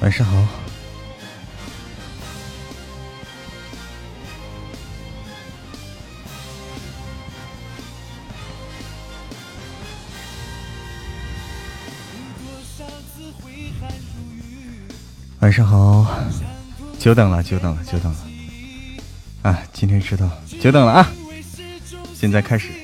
晚上好。晚上好，久等了，久等了，久等了。啊，今天迟到，久等了啊！现在开始。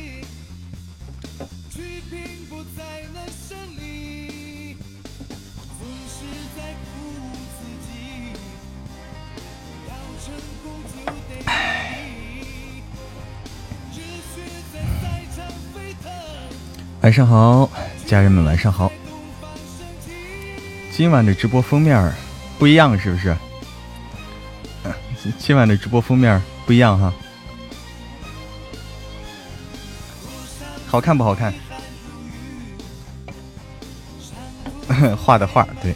晚上好，家人们，晚上好。今晚的直播封面不一样，是不是？今晚的直播封面不一样哈。好看不好看？画的画对，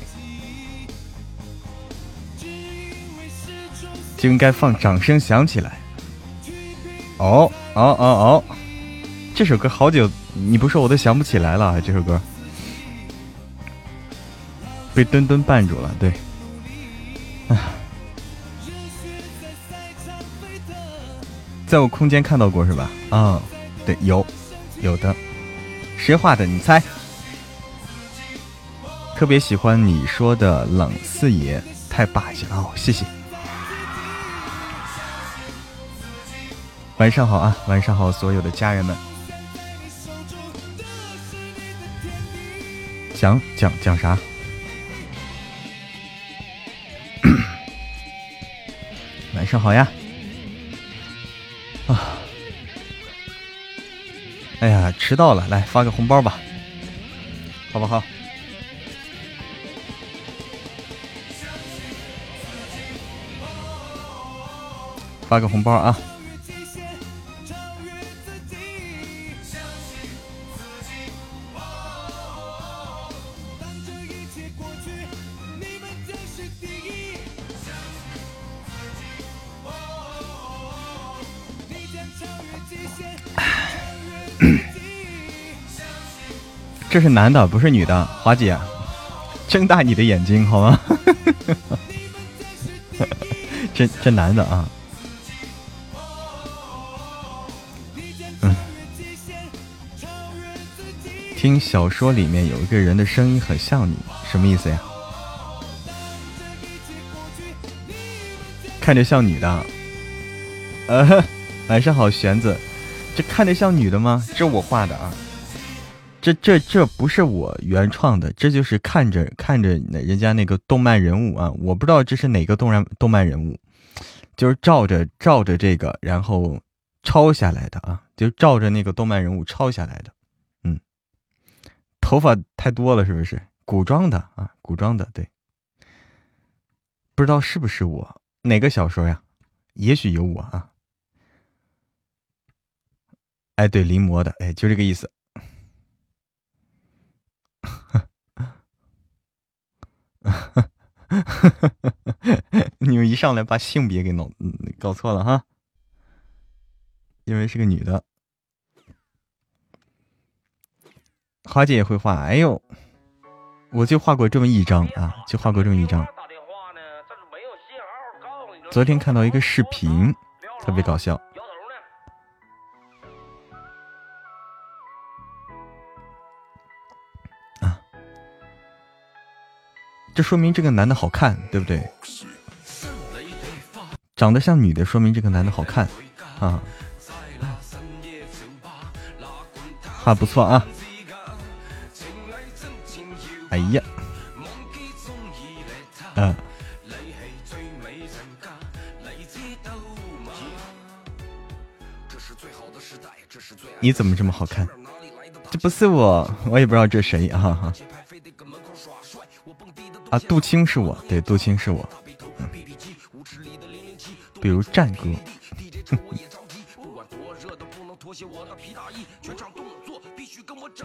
就应该放掌声响起来。哦哦哦哦，这首歌好久。你不说我都想不起来了，这首歌被墩墩绊住了。对，在我空间看到过是吧？啊，对，有有的，谁画的？你猜。特别喜欢你说的冷四爷，太霸气了哦！谢谢。晚上好啊，晚上好，所有的家人们。讲讲讲啥？晚上好呀！啊，哎呀，迟到了，来发个红包吧，好不好？发个红包啊！这是男的，不是女的，华姐，睁大你的眼睛好吗？这这男的啊，嗯，听小说里面有一个人的声音很像你，什么意思呀？看着像女的，呃，晚上好，玄子，这看着像女的吗？这我画的啊。这这这不是我原创的，这就是看着看着人家那个动漫人物啊，我不知道这是哪个动漫动漫人物，就是照着照着这个然后抄下来的啊，就照着那个动漫人物抄下来的，嗯，头发太多了是不是？古装的啊，古装的对，不知道是不是我哪个小说呀？也许有我啊，哎对临摹的，哎就这个意思。你们一上来把性别给弄搞错了哈，因为是个女的。花姐也会画，哎呦，我就画过这么一张啊，就画过这么一张。昨天看到一个视频，特别搞笑。这说明这个男的好看，对不对？长得像女的，说明这个男的好看啊！画不错啊！哎呀，嗯，你怎么这么好看？这不是我，我也不知道这谁啊哈。啊杜青是我，对，杜青是我。比如战歌，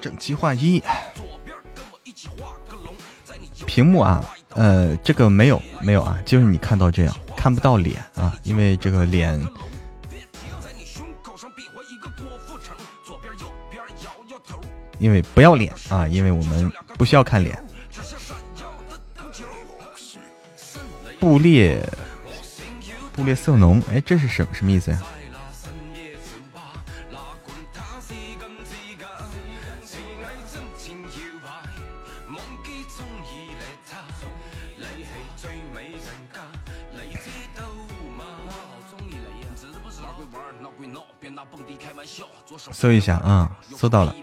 整齐划一。屏幕啊，呃，这个没有没有啊，就是你看到这样，看不到脸啊，因为这个脸，因为不要脸啊，因为我们不需要看脸。布列布列色浓，哎，这是什什么意思呀？搜一下啊，搜到了。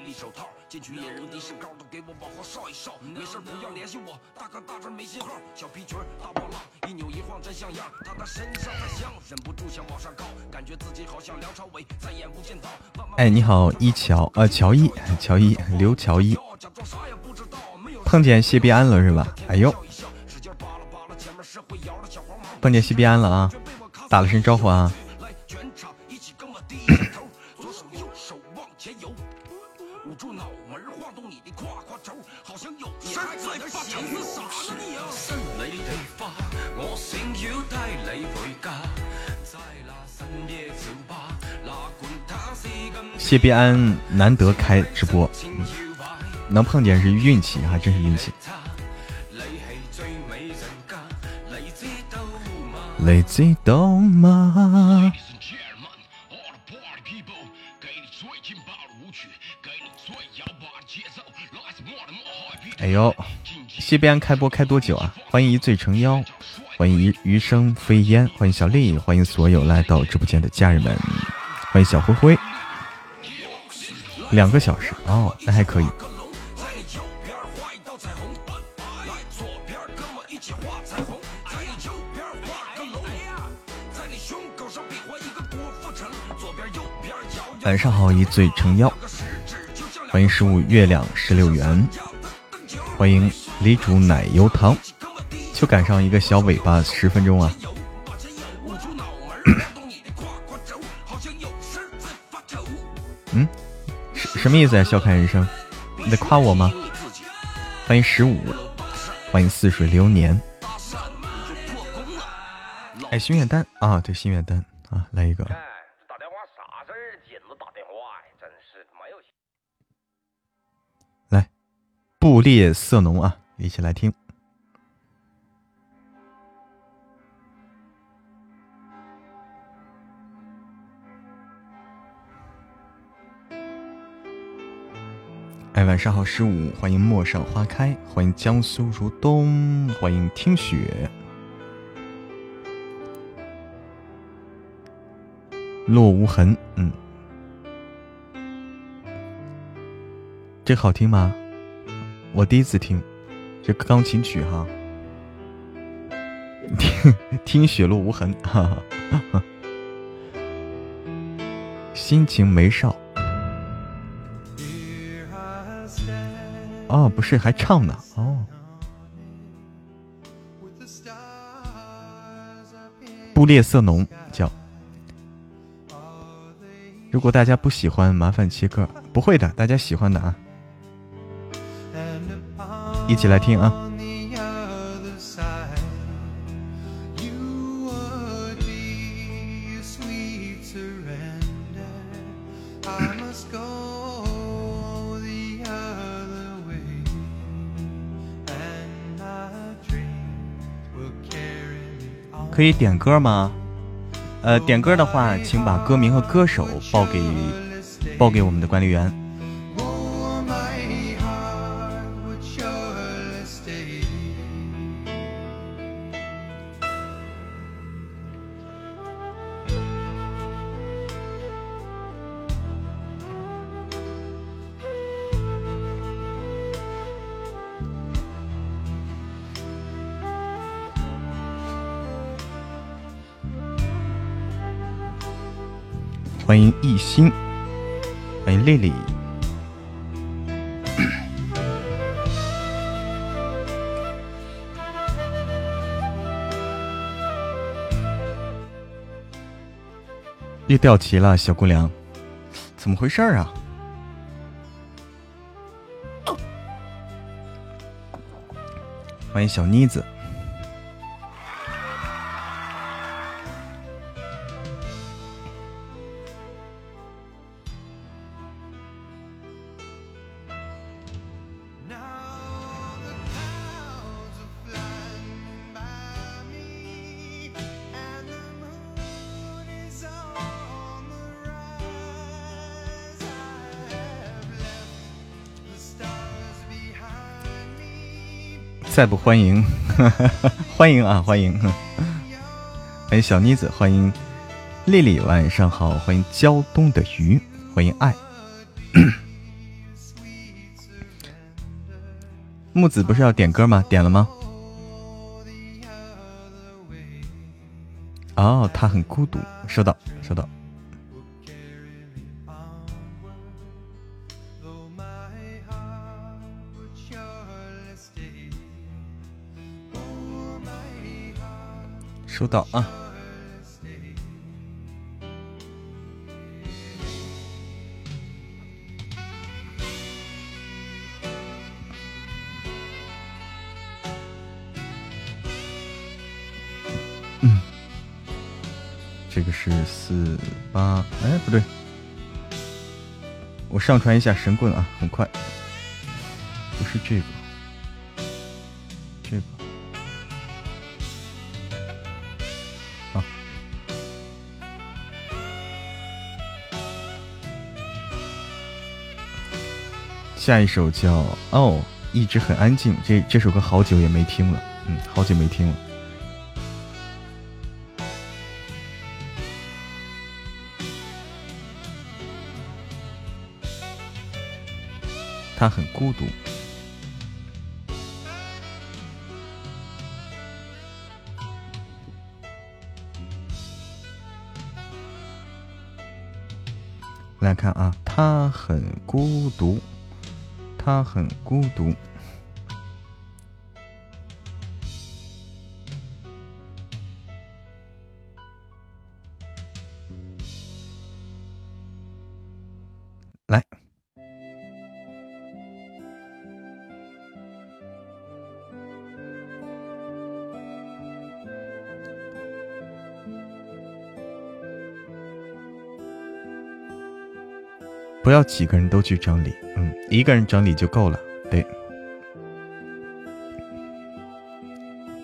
哎，你好，一乔，呃，乔一，乔一，刘乔一，碰见谢必安了是吧？哎呦，碰见谢必安了啊，打了声招呼啊。谢必安难得开直播，能碰见是运气，还真是运气。Lazy Do 吗？哎呦，谢必安开播开多久啊？欢迎一醉成妖，欢迎余余生飞烟，欢迎小丽，欢迎所有来到直播间的家人们，欢迎小灰灰。两个小时哦，那还可以。晚上好，一醉成妖，欢迎十五月亮十六元，欢迎李主奶油糖，就赶上一个小尾巴十分钟啊。什么意思呀？笑看人生，你在夸我吗？欢迎十五，欢迎似水流年。哎，心愿单啊，对，心愿单啊，来一个。打电话啥事儿？紧着打电话呀，真是没有。来，布列瑟农啊，一起来听。晚上好，十五，欢迎陌上花开，欢迎江苏如东，欢迎听雪，落无痕，嗯，这好听吗？我第一次听，这钢琴曲哈，听听雪落无痕，哈哈，心情没少。哦，不是，还唱呢。哦，布列瑟农叫。如果大家不喜欢，麻烦切歌。不会的，大家喜欢的啊。一起来听啊。可以点歌吗？呃，点歌的话，请把歌名和歌手报给报给我们的管理员。欢迎一心，欢迎丽丽。又掉旗了，小姑娘，怎么回事啊？欢迎小妮子。再不欢迎，欢迎啊，欢迎！欢迎小妮子，欢迎丽丽，晚上好，欢迎胶东的鱼，欢迎爱。木子不是要点歌吗？点了吗？哦，他很孤独，收到，收到。收到啊！嗯，这个是四八，哎，不对，我上传一下神棍啊，很快，不是这个。下一首叫《哦》，一直很安静。这这首歌好久也没听了，嗯，好久没听了。他很孤独。来看啊，他很孤独。他很孤独。来，不要几个人都去整理。嗯，一个人整理就够了。对，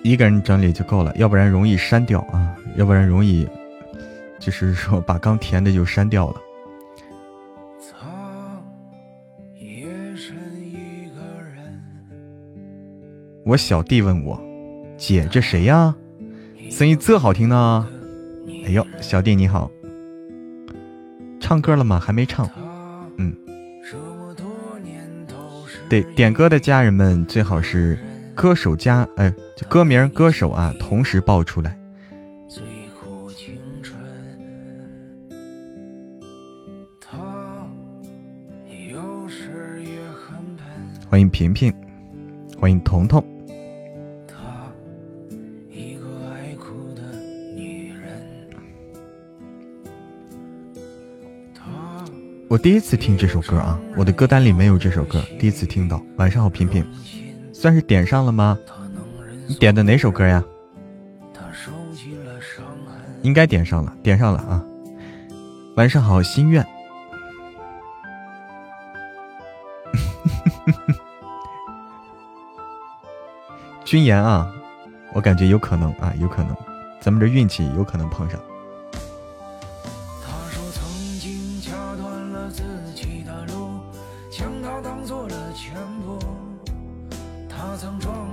一个人整理就够了，要不然容易删掉啊，要不然容易，就是说把刚填的就删掉了。我小弟问我，姐这谁呀？声音这好听呢？哎呦，小弟你好，唱歌了吗？还没唱。对，点歌的家人们最好是歌手加哎，歌名、歌手啊，同时报出来。欢迎平平，欢迎彤彤。我第一次听这首歌啊，我的歌单里没有这首歌，第一次听到。晚上好，平平，算是点上了吗？你点的哪首歌呀？应该点上了，点上了啊。晚上好，心愿。君言啊，我感觉有可能啊，有可能，咱们这运气有可能碰上。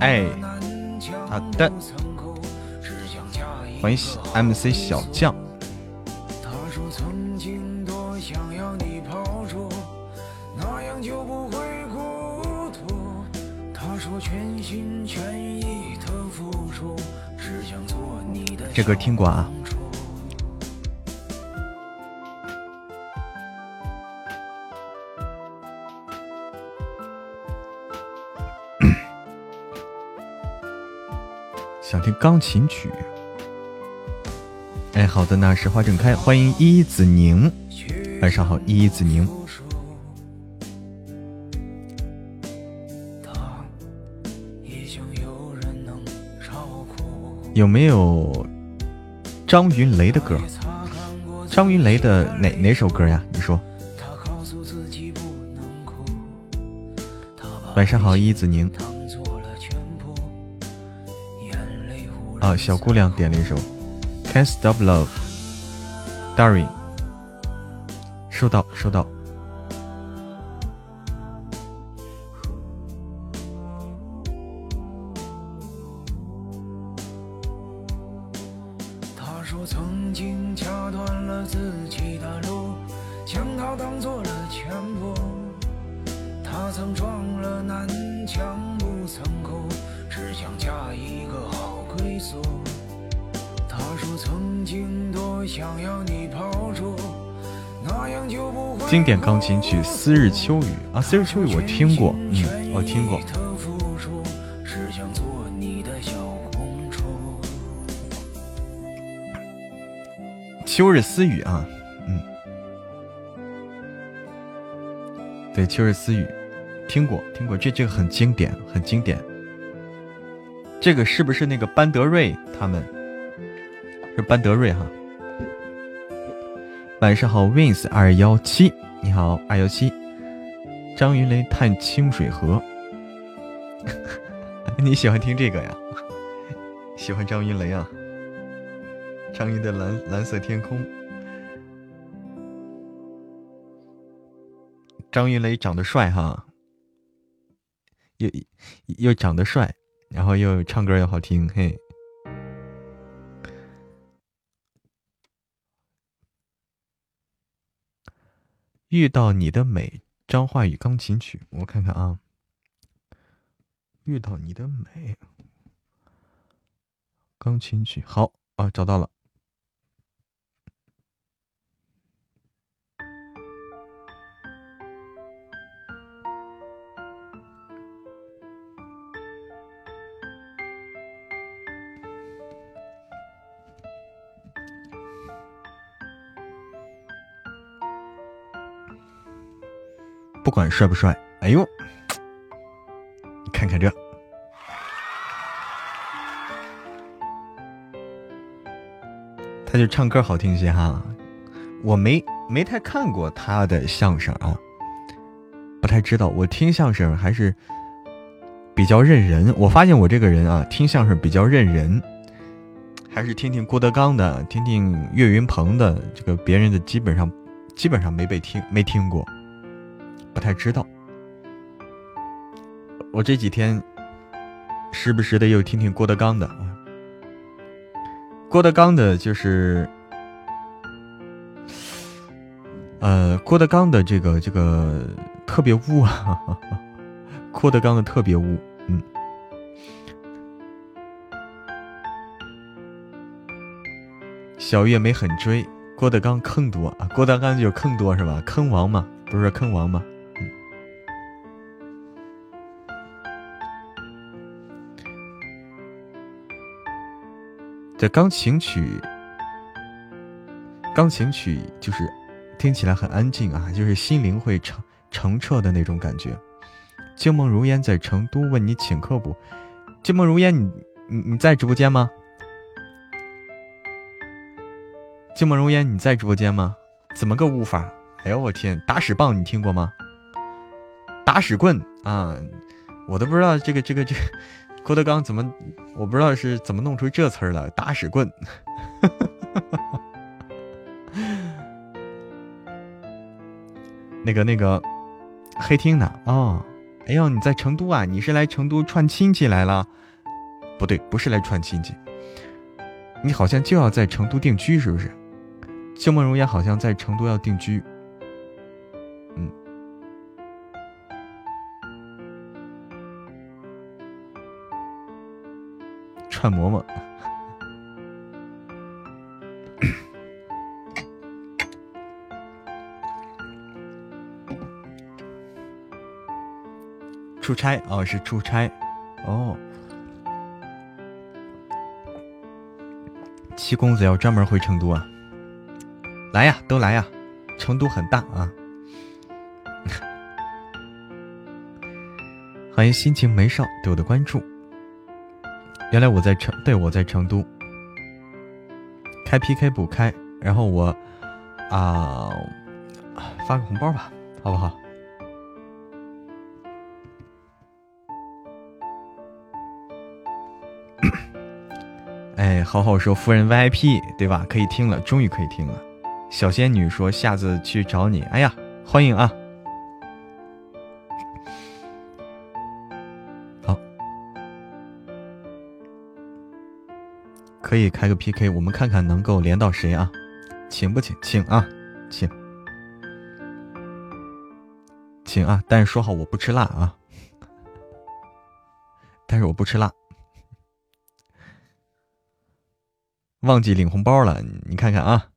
哎，好的，欢迎 MC 小将。这歌听过啊。想听钢琴曲，哎，好的，那是花正开，欢迎依子宁，晚上好，依子宁。有没有张云雷的歌？张云雷的哪哪首歌呀？你说。晚上好，依依子宁。啊，小姑娘点了一首《Can't Stop Love》，Darry，收到收到。钢琴曲《思日秋雨》啊，《思日秋雨》我听过，嗯，我听过。秋日私语啊，嗯，对，秋日私语，听过听过，这这个很经典，很经典。这个是不是那个班德瑞他们？是班德瑞哈。晚上好，Wins 二幺七，你好二幺七。张云雷探清水河，你喜欢听这个呀？喜欢张云雷啊？张云的蓝蓝色天空，张云雷长得帅哈，又又长得帅，然后又唱歌又好听，嘿。遇到你的美，张化宇钢琴曲，我看看啊。遇到你的美，钢琴曲，好啊，找到了。不管帅不帅，哎呦，看看这，他就唱歌好听些哈。我没没太看过他的相声啊，不太知道。我听相声还是比较认人。我发现我这个人啊，听相声比较认人，还是听听郭德纲的，听听岳云鹏的，这个别人的基本上基本上没被听没听过。不太知道，我这几天时不时的又听听郭德纲的啊。郭德纲的就是，呃，郭德纲的这个这个特别污啊，郭德纲的特别污，嗯。小月没很追郭德纲坑多啊，郭德纲就是坑多是吧？坑王嘛，不是坑王嘛？这钢琴曲，钢琴曲就是听起来很安静啊，就是心灵会澄澄澈的那种感觉。静梦如烟在成都，问你请客不？静梦如烟，你你你在直播间吗？静梦如烟，你在直播间吗？怎么个悟法？哎呦我天，打屎棒你听过吗？打屎棍啊，我都不知道这个这个这个。郭德纲怎么？我不知道是怎么弄出这词儿来。打屎棍，那个那个黑厅的哦。哎呦，你在成都啊？你是来成都串亲戚来了？不对，不是来串亲戚。你好像就要在成都定居，是不是？旧梦容也好像在成都要定居。串馍馍，出差哦，是出差哦。七公子要专门回成都啊？来呀，都来呀！成都很大啊。欢迎心情没少对我的关注。原来我在成，对我在成都开 PK 不开，然后我啊发个红包吧，好不好？哎，好好说，夫人 VIP 对吧？可以听了，终于可以听了。小仙女说下次去找你，哎呀，欢迎啊！可以开个 PK，我们看看能够连到谁啊？请不请？请啊，请，请啊！但是说好我不吃辣啊，但是我不吃辣。忘记领红包了，你看看啊，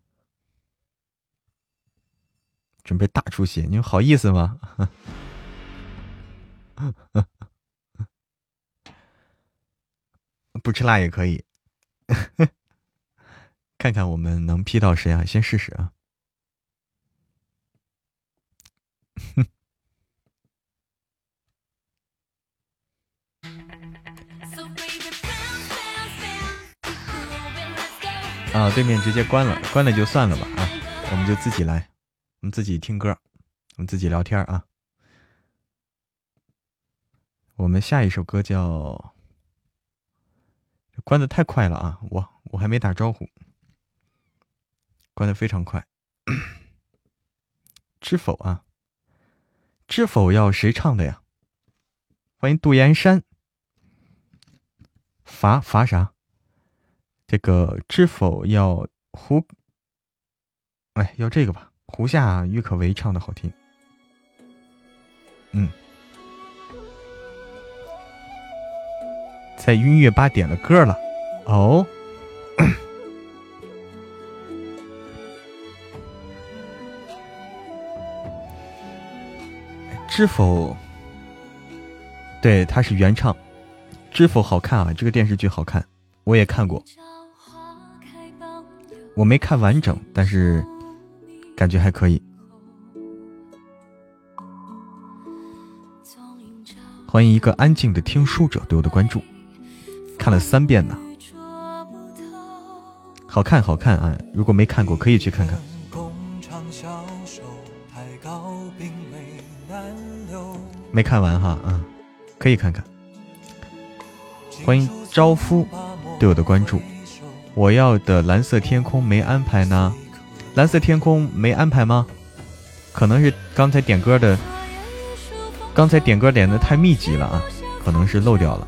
准备大出血，你好意思吗？不吃辣也可以，看看我们能 P 到谁啊？先试试啊。啊，对面直接关了，关了就算了吧啊，我们就自己来，我们自己听歌，我们自己聊天啊。我们下一首歌叫，关的太快了啊，我我还没打招呼，关的非常快。知否啊？知否要谁唱的呀？欢迎杜岩山。罚罚啥？这个知否要胡？哎，要这个吧。胡夏、郁可唯唱的好听。嗯，在音乐吧点了歌了。哦，知否？对，他是原唱。知否好看啊？这个电视剧好看，我也看过。我没看完整，但是感觉还可以。欢迎一个安静的听书者对我的关注，看了三遍呢，好看好看啊！如果没看过，可以去看看。没看完哈，嗯，可以看看。欢迎招夫对我的关注。我要的蓝色天空没安排呢，蓝色天空没安排吗？可能是刚才点歌的，刚才点歌点的太密集了啊，可能是漏掉了。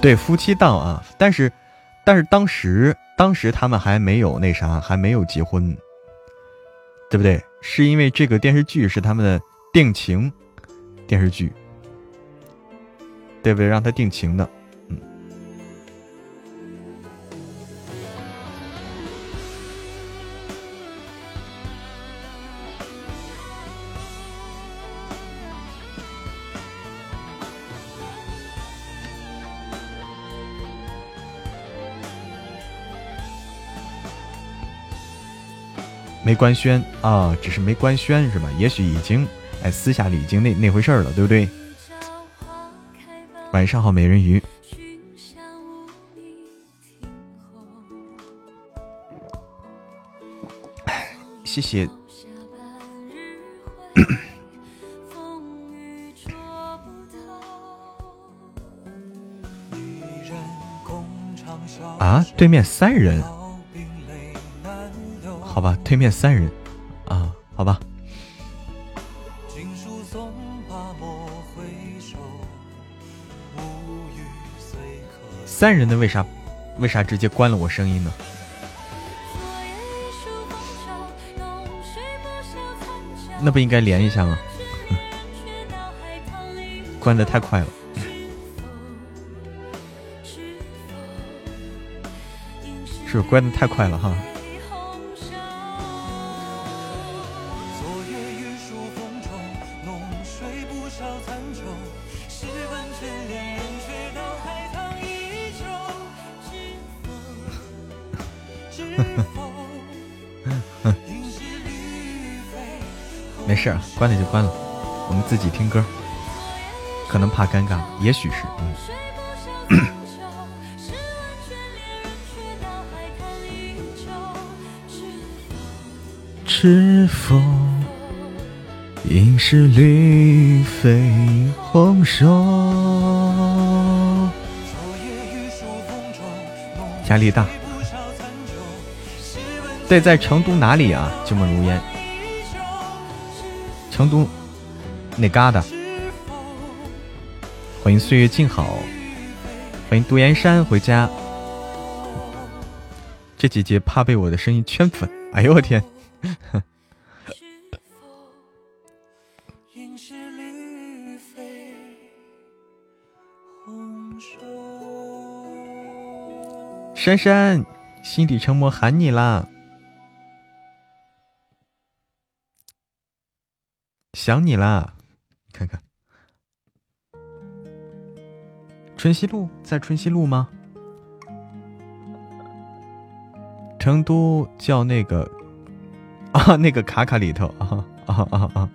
对夫妻档啊，但是，但是当时当时他们还没有那啥，还没有结婚，对不对？是因为这个电视剧是他们的定情电视剧，对不对？让他定情的。没官宣啊，只是没官宣是吧？也许已经哎，私下里已经那那回事了，对不对？晚上好，美人鱼。谢谢。啊，对面三人。好吧，对面三人，啊，好吧。三人的为啥为啥直接关了我声音呢？那不应该连一下吗？关的太快了，是关的太快了哈。关了就关了，我们自己听歌，可能怕尴尬，也许是。吃否？应是绿肥红瘦。压力大。对，在成都哪里啊？旧梦如烟。成都哪嘎达？欢迎岁月静好，欢迎独岩山回家。这姐姐怕被我的声音圈粉，哎呦我天！珊珊，心底沉默喊你啦，想你啦，看看。春熙路在春熙路吗？成都叫那个啊，那个卡卡里头啊啊啊啊！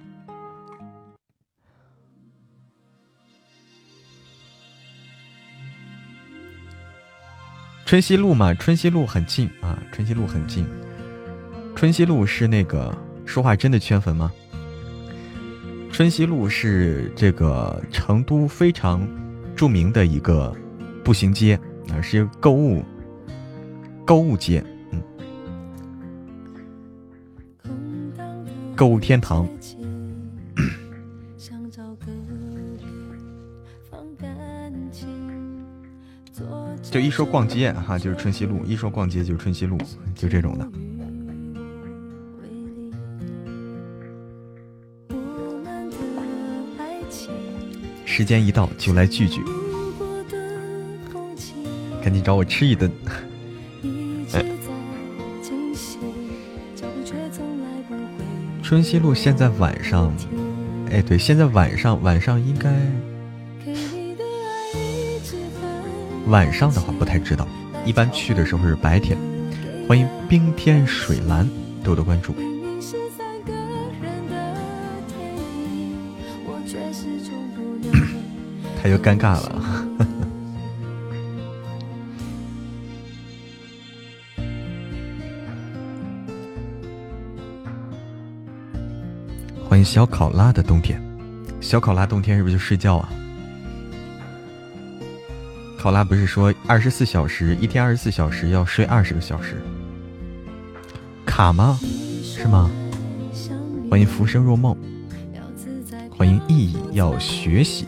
春熙路嘛，春熙路很近啊，春熙路很近。春熙路是那个说话真的圈粉吗？春熙路是这个成都非常著名的一个步行街啊，是购物购物街。嗯购物天堂，就一说逛街哈，就是春熙路；一说逛街就是春熙路，就这种的。时间一到就来聚聚，赶紧找我吃一顿。春熙路现在晚上，哎，对，现在晚上晚上应该晚上的话不太知道，一般去的时候是白天。欢迎冰天水蓝，多多关注。就尴尬了。欢迎小考拉的冬天，小考拉冬天是不是就睡觉啊？考拉不是说二十四小时一天二十四小时要睡二十个小时？卡吗？是吗？欢迎浮生若梦，欢迎意义要学习。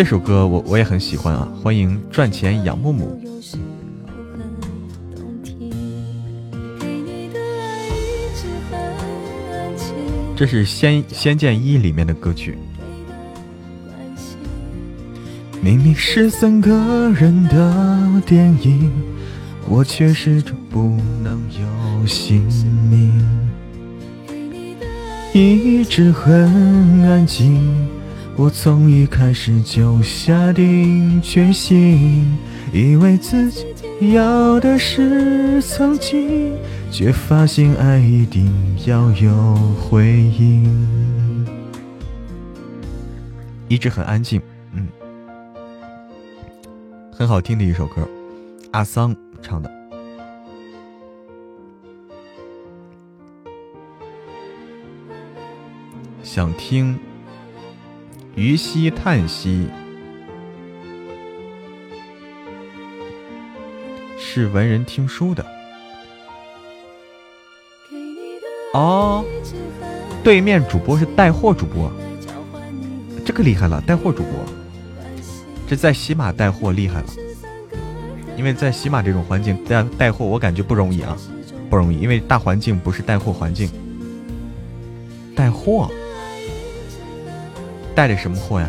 这首歌我我也很喜欢啊！欢迎赚钱养木木。这是《仙仙剑一》里面的歌曲。明明是三个人的电影，我却始终不能有姓名。一直很安静，我从一开始就下定决心，以为自己要的是曾经。却发现爱一定要有回应。一直很安静，嗯，很好听的一首歌，阿桑唱的。想听于西叹息，是文人听书的。哦，对面主播是带货主播，这个厉害了，带货主播，这在喜马带货厉害了，因为在喜马这种环境带带货，我感觉不容易啊，不容易，因为大环境不是带货环境，带货，带的什么货呀？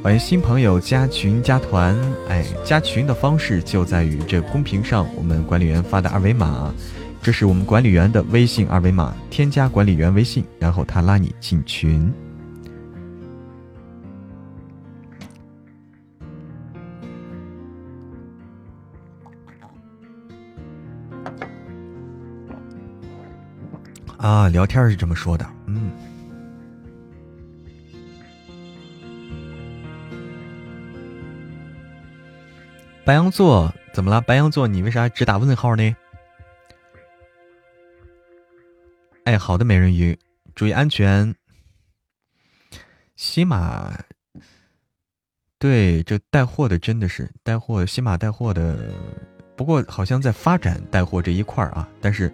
欢迎新朋友加群加团，哎，加群的方式就在于这公屏上我们管理员发的二维码，这是我们管理员的微信二维码，添加管理员微信，然后他拉你进群。啊，聊天是这么说的，嗯。白羊座怎么了？白羊座，你为啥只打问号呢？哎，好的，美人鱼，注意安全。西马，对，这带货的真的是带货，西马带货的，不过好像在发展带货这一块儿啊，但是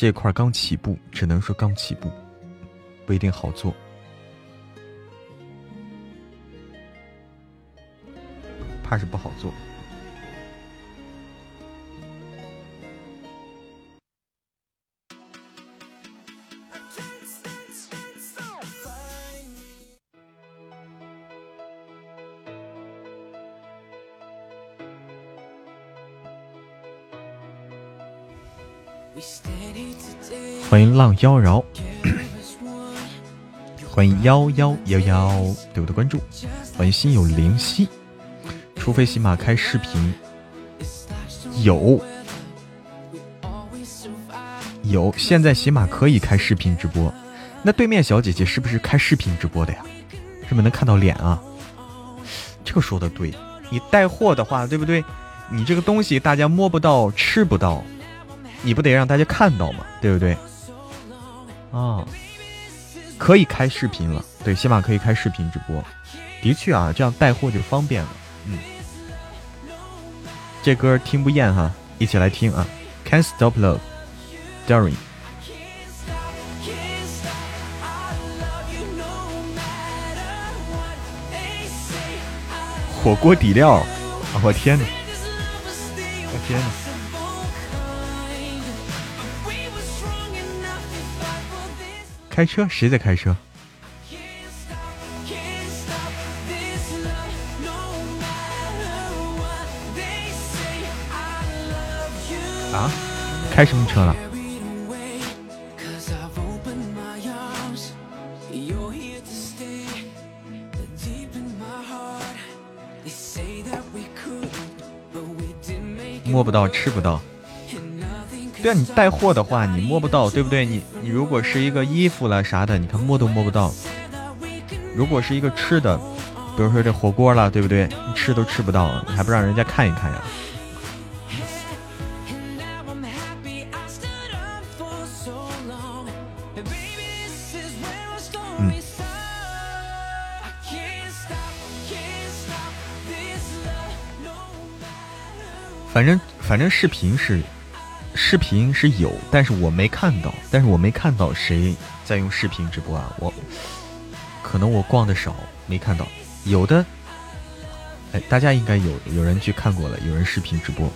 这块刚起步，只能说刚起步，不一定好做。怕是不好做。欢迎浪妖娆，欢迎幺幺幺幺对我的关注，欢迎心有灵犀。除非喜马开视频，有有，现在喜马可以开视频直播。那对面小姐姐是不是开视频直播的呀？是不是能看到脸啊？这个说的对，你带货的话，对不对？你这个东西大家摸不到、吃不到，你不得让大家看到吗？对不对？啊，可以开视频了。对，起码可以开视频直播，的确啊，这样带货就方便了。嗯，这歌听不厌哈，一起来听啊！Can't stop love，Daring。火锅底料，啊！我天哪！我天哪！开车？谁在开车？啊，开什么车了？摸不到，吃不到。对啊，你带货的话，你摸不到，对不对？你你如果是一个衣服了啥的，你看摸都摸不到。如果是一个吃的，比如说这火锅了，对不对？你吃都吃不到，你还不让人家看一看呀？反正反正视频是，视频是有，但是我没看到，但是我没看到谁在用视频直播啊，我可能我逛的少，没看到，有的，哎，大家应该有有人去看过了，有人视频直播。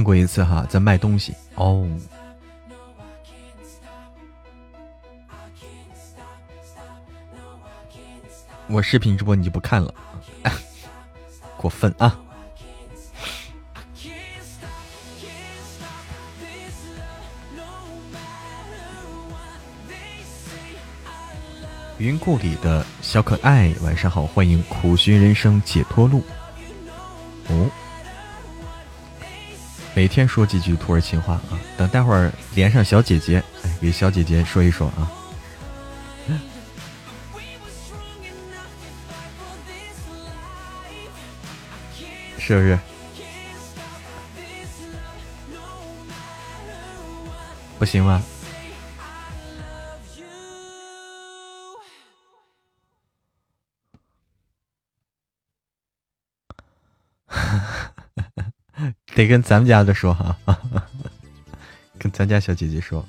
见过一次哈，在卖东西哦。我视频直播你就不看了，过分啊！云故里的小可爱，晚上好，欢迎苦寻人生解脱路。哦。每天说几句土耳其话啊！等待会儿连上小姐姐，哎，给小姐姐说一说啊，是不是？不行吗？得跟咱们家的说哈，跟咱家小姐姐说。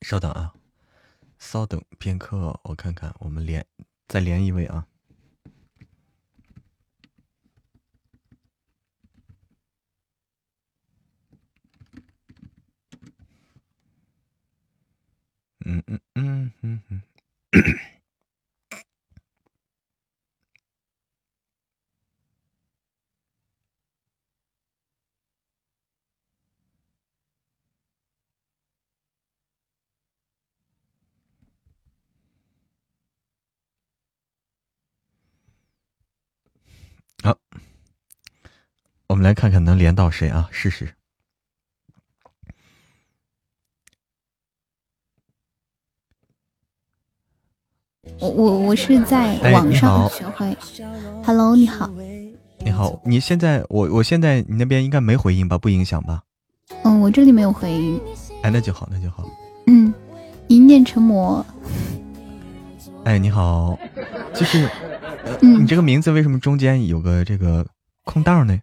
稍等啊，稍等片刻，我看看，我们连再连一位啊。嗯嗯嗯嗯嗯。们来看看能连到谁啊？试试。我我我是在网上学会。Hello，你好。你好，你现在我我现在你那边应该没回音吧？不影响吧？嗯，我这里没有回音。哎，那就好，那就好。嗯，一念成魔。哎，你好，就是，你这个名字为什么中间有个这个空档呢？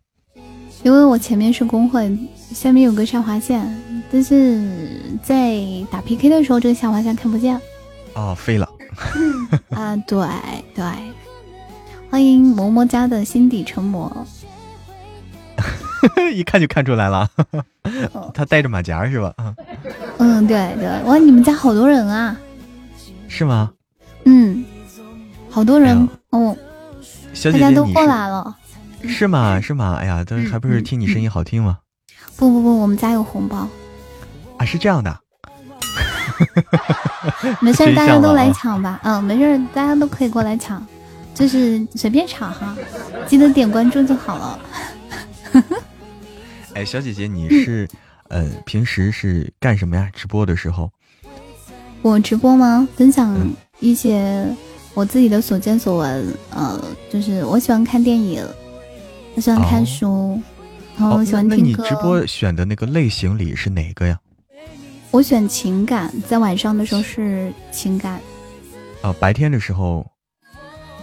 因为我前面是工会，下面有个下划线，但是在打 PK 的时候，这个下划线看不见。哦，飞了。啊，对对，欢迎嬷嬷家的心底成魔。一看就看出来了，他戴着马甲是吧？嗯，对对，哇，你们家好多人啊？是吗？嗯，好多人哦，大家都过来了，是吗？是吗？哎呀，都还不是听你声音好听吗？不不不，我们家有红包啊，是这样的，没事，大家都来抢吧，嗯，没事，大家都可以过来抢，就是随便抢哈，记得点关注就好了。哎，小姐姐，你是 呃，平时是干什么呀？直播的时候？我直播吗？分享。一些我自己的所见所闻，呃，就是我喜欢看电影，我喜欢看书，然后喜欢听歌。那你直播选的那个类型里是哪个呀？我选情感，在晚上的时候是情感。哦，白天的时候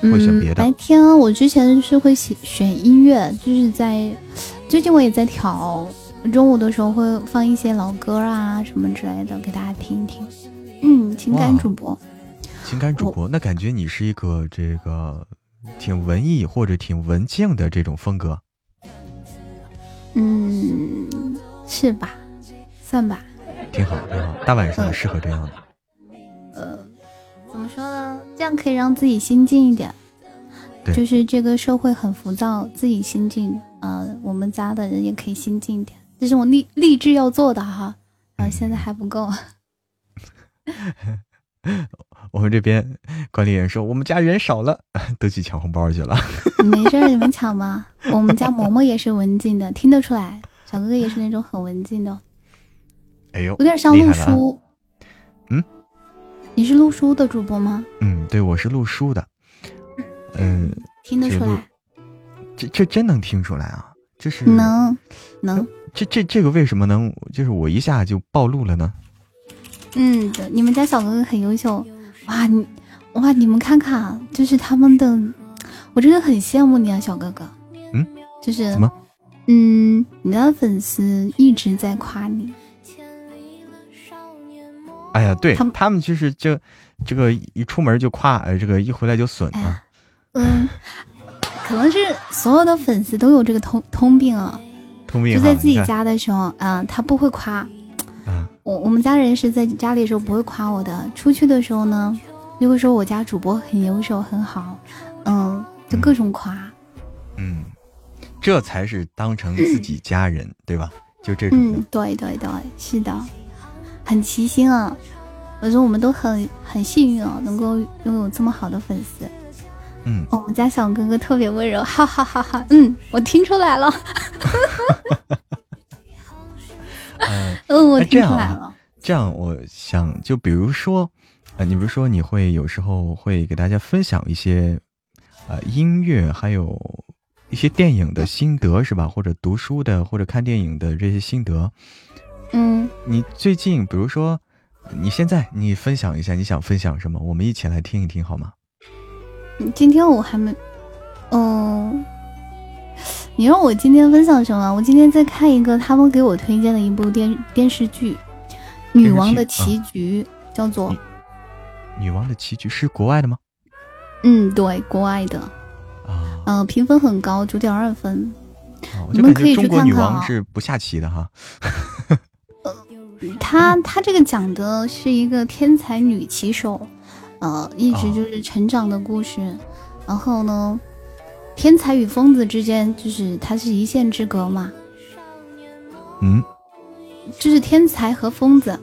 会选别的。白天我之前是会选选音乐，就是在最近我也在调，中午的时候会放一些老歌啊什么之类的给大家听一听。嗯，情感主播。情感主播，那感觉你是一个这个挺文艺或者挺文静的这种风格。嗯，是吧？算吧。挺好，挺好，大晚上适合这样的。呃，怎么说呢？这样可以让自己心静一点。就是这个社会很浮躁，自己心静，呃，我们家的人也可以心静一点。这是我立立志要做的哈。啊，现在还不够。我们这边管理员说，我们家人少了，都去抢红包去了。没事，你们抢吧。我们家嬷嬷也是文静的，听得出来。小哥哥也是那种很文静的。哎呦，有点像录书。嗯，你是录书的主播吗？嗯，对，我是录书的。嗯，听得出来。这这真能听出来啊？就是能能。这这这个为什么能？就是我一下就暴露了呢？嗯，对，你们家小哥哥很优秀。哇，你哇，你们看看，就是他们的，我真的很羡慕你啊，小哥哥。嗯，就是什么？嗯，你的粉丝一直在夸你。哎呀，对，他们他们就是这这个一出门就夸，哎，这个一回来就损啊。嗯，可能是所有的粉丝都有这个通通病啊。通病。就在自己家的时候，嗯，他不会夸。我我们家人是在家里的时候不会夸我的，出去的时候呢，就会说我家主播很优秀很好，嗯，就各种夸。嗯，这才是当成自己家人，对吧？就这种。嗯，对对对，是的，很齐心啊！我说我们都很很幸运啊，能够拥有这么好的粉丝。嗯，我们家小哥哥特别温柔，哈哈哈哈。嗯，我听出来了。嗯，我这样啊，这样我想就比如说，呃，你比如说你会有时候会给大家分享一些，呃，音乐还有一些电影的心得是吧？或者读书的或者看电影的这些心得。嗯，你最近比如说，你现在你分享一下你想分享什么？我们一起来听一听好吗？今天我还没，嗯。你让我今天分享什么？我今天在看一个他们给我推荐的一部电电视剧，《女王的棋局》，叫做《女王的棋局》，是国外的吗？嗯，对，国外的。啊，嗯，评分很高，九点二分。你们可以中国女王是不下棋的哈。呃，他他这个讲的是一个天才女棋手，呃，一直就是成长的故事，然后呢。天才与疯子之间，就是它是一线之隔嘛。嗯，就是天才和疯子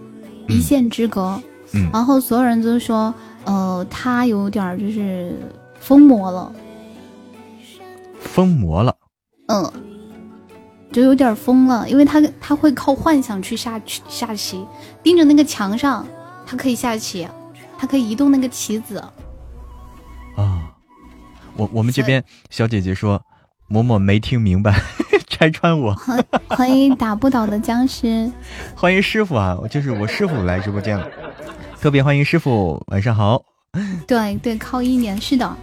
一线之隔。嗯，然后所有人都说，呃，他有点就是疯魔了。疯魔了。嗯，就有点疯了，因为他他会靠幻想去下下棋，盯着那个墙上，他可以下棋，他可以移动那个棋子。啊，我我们这边小姐姐说，嬷嬷没听明白，拆穿我。欢迎打不倒的僵尸，欢迎师傅啊，就是我师傅来直播间了，特别欢迎师傅，晚上好。对对，靠一年是的。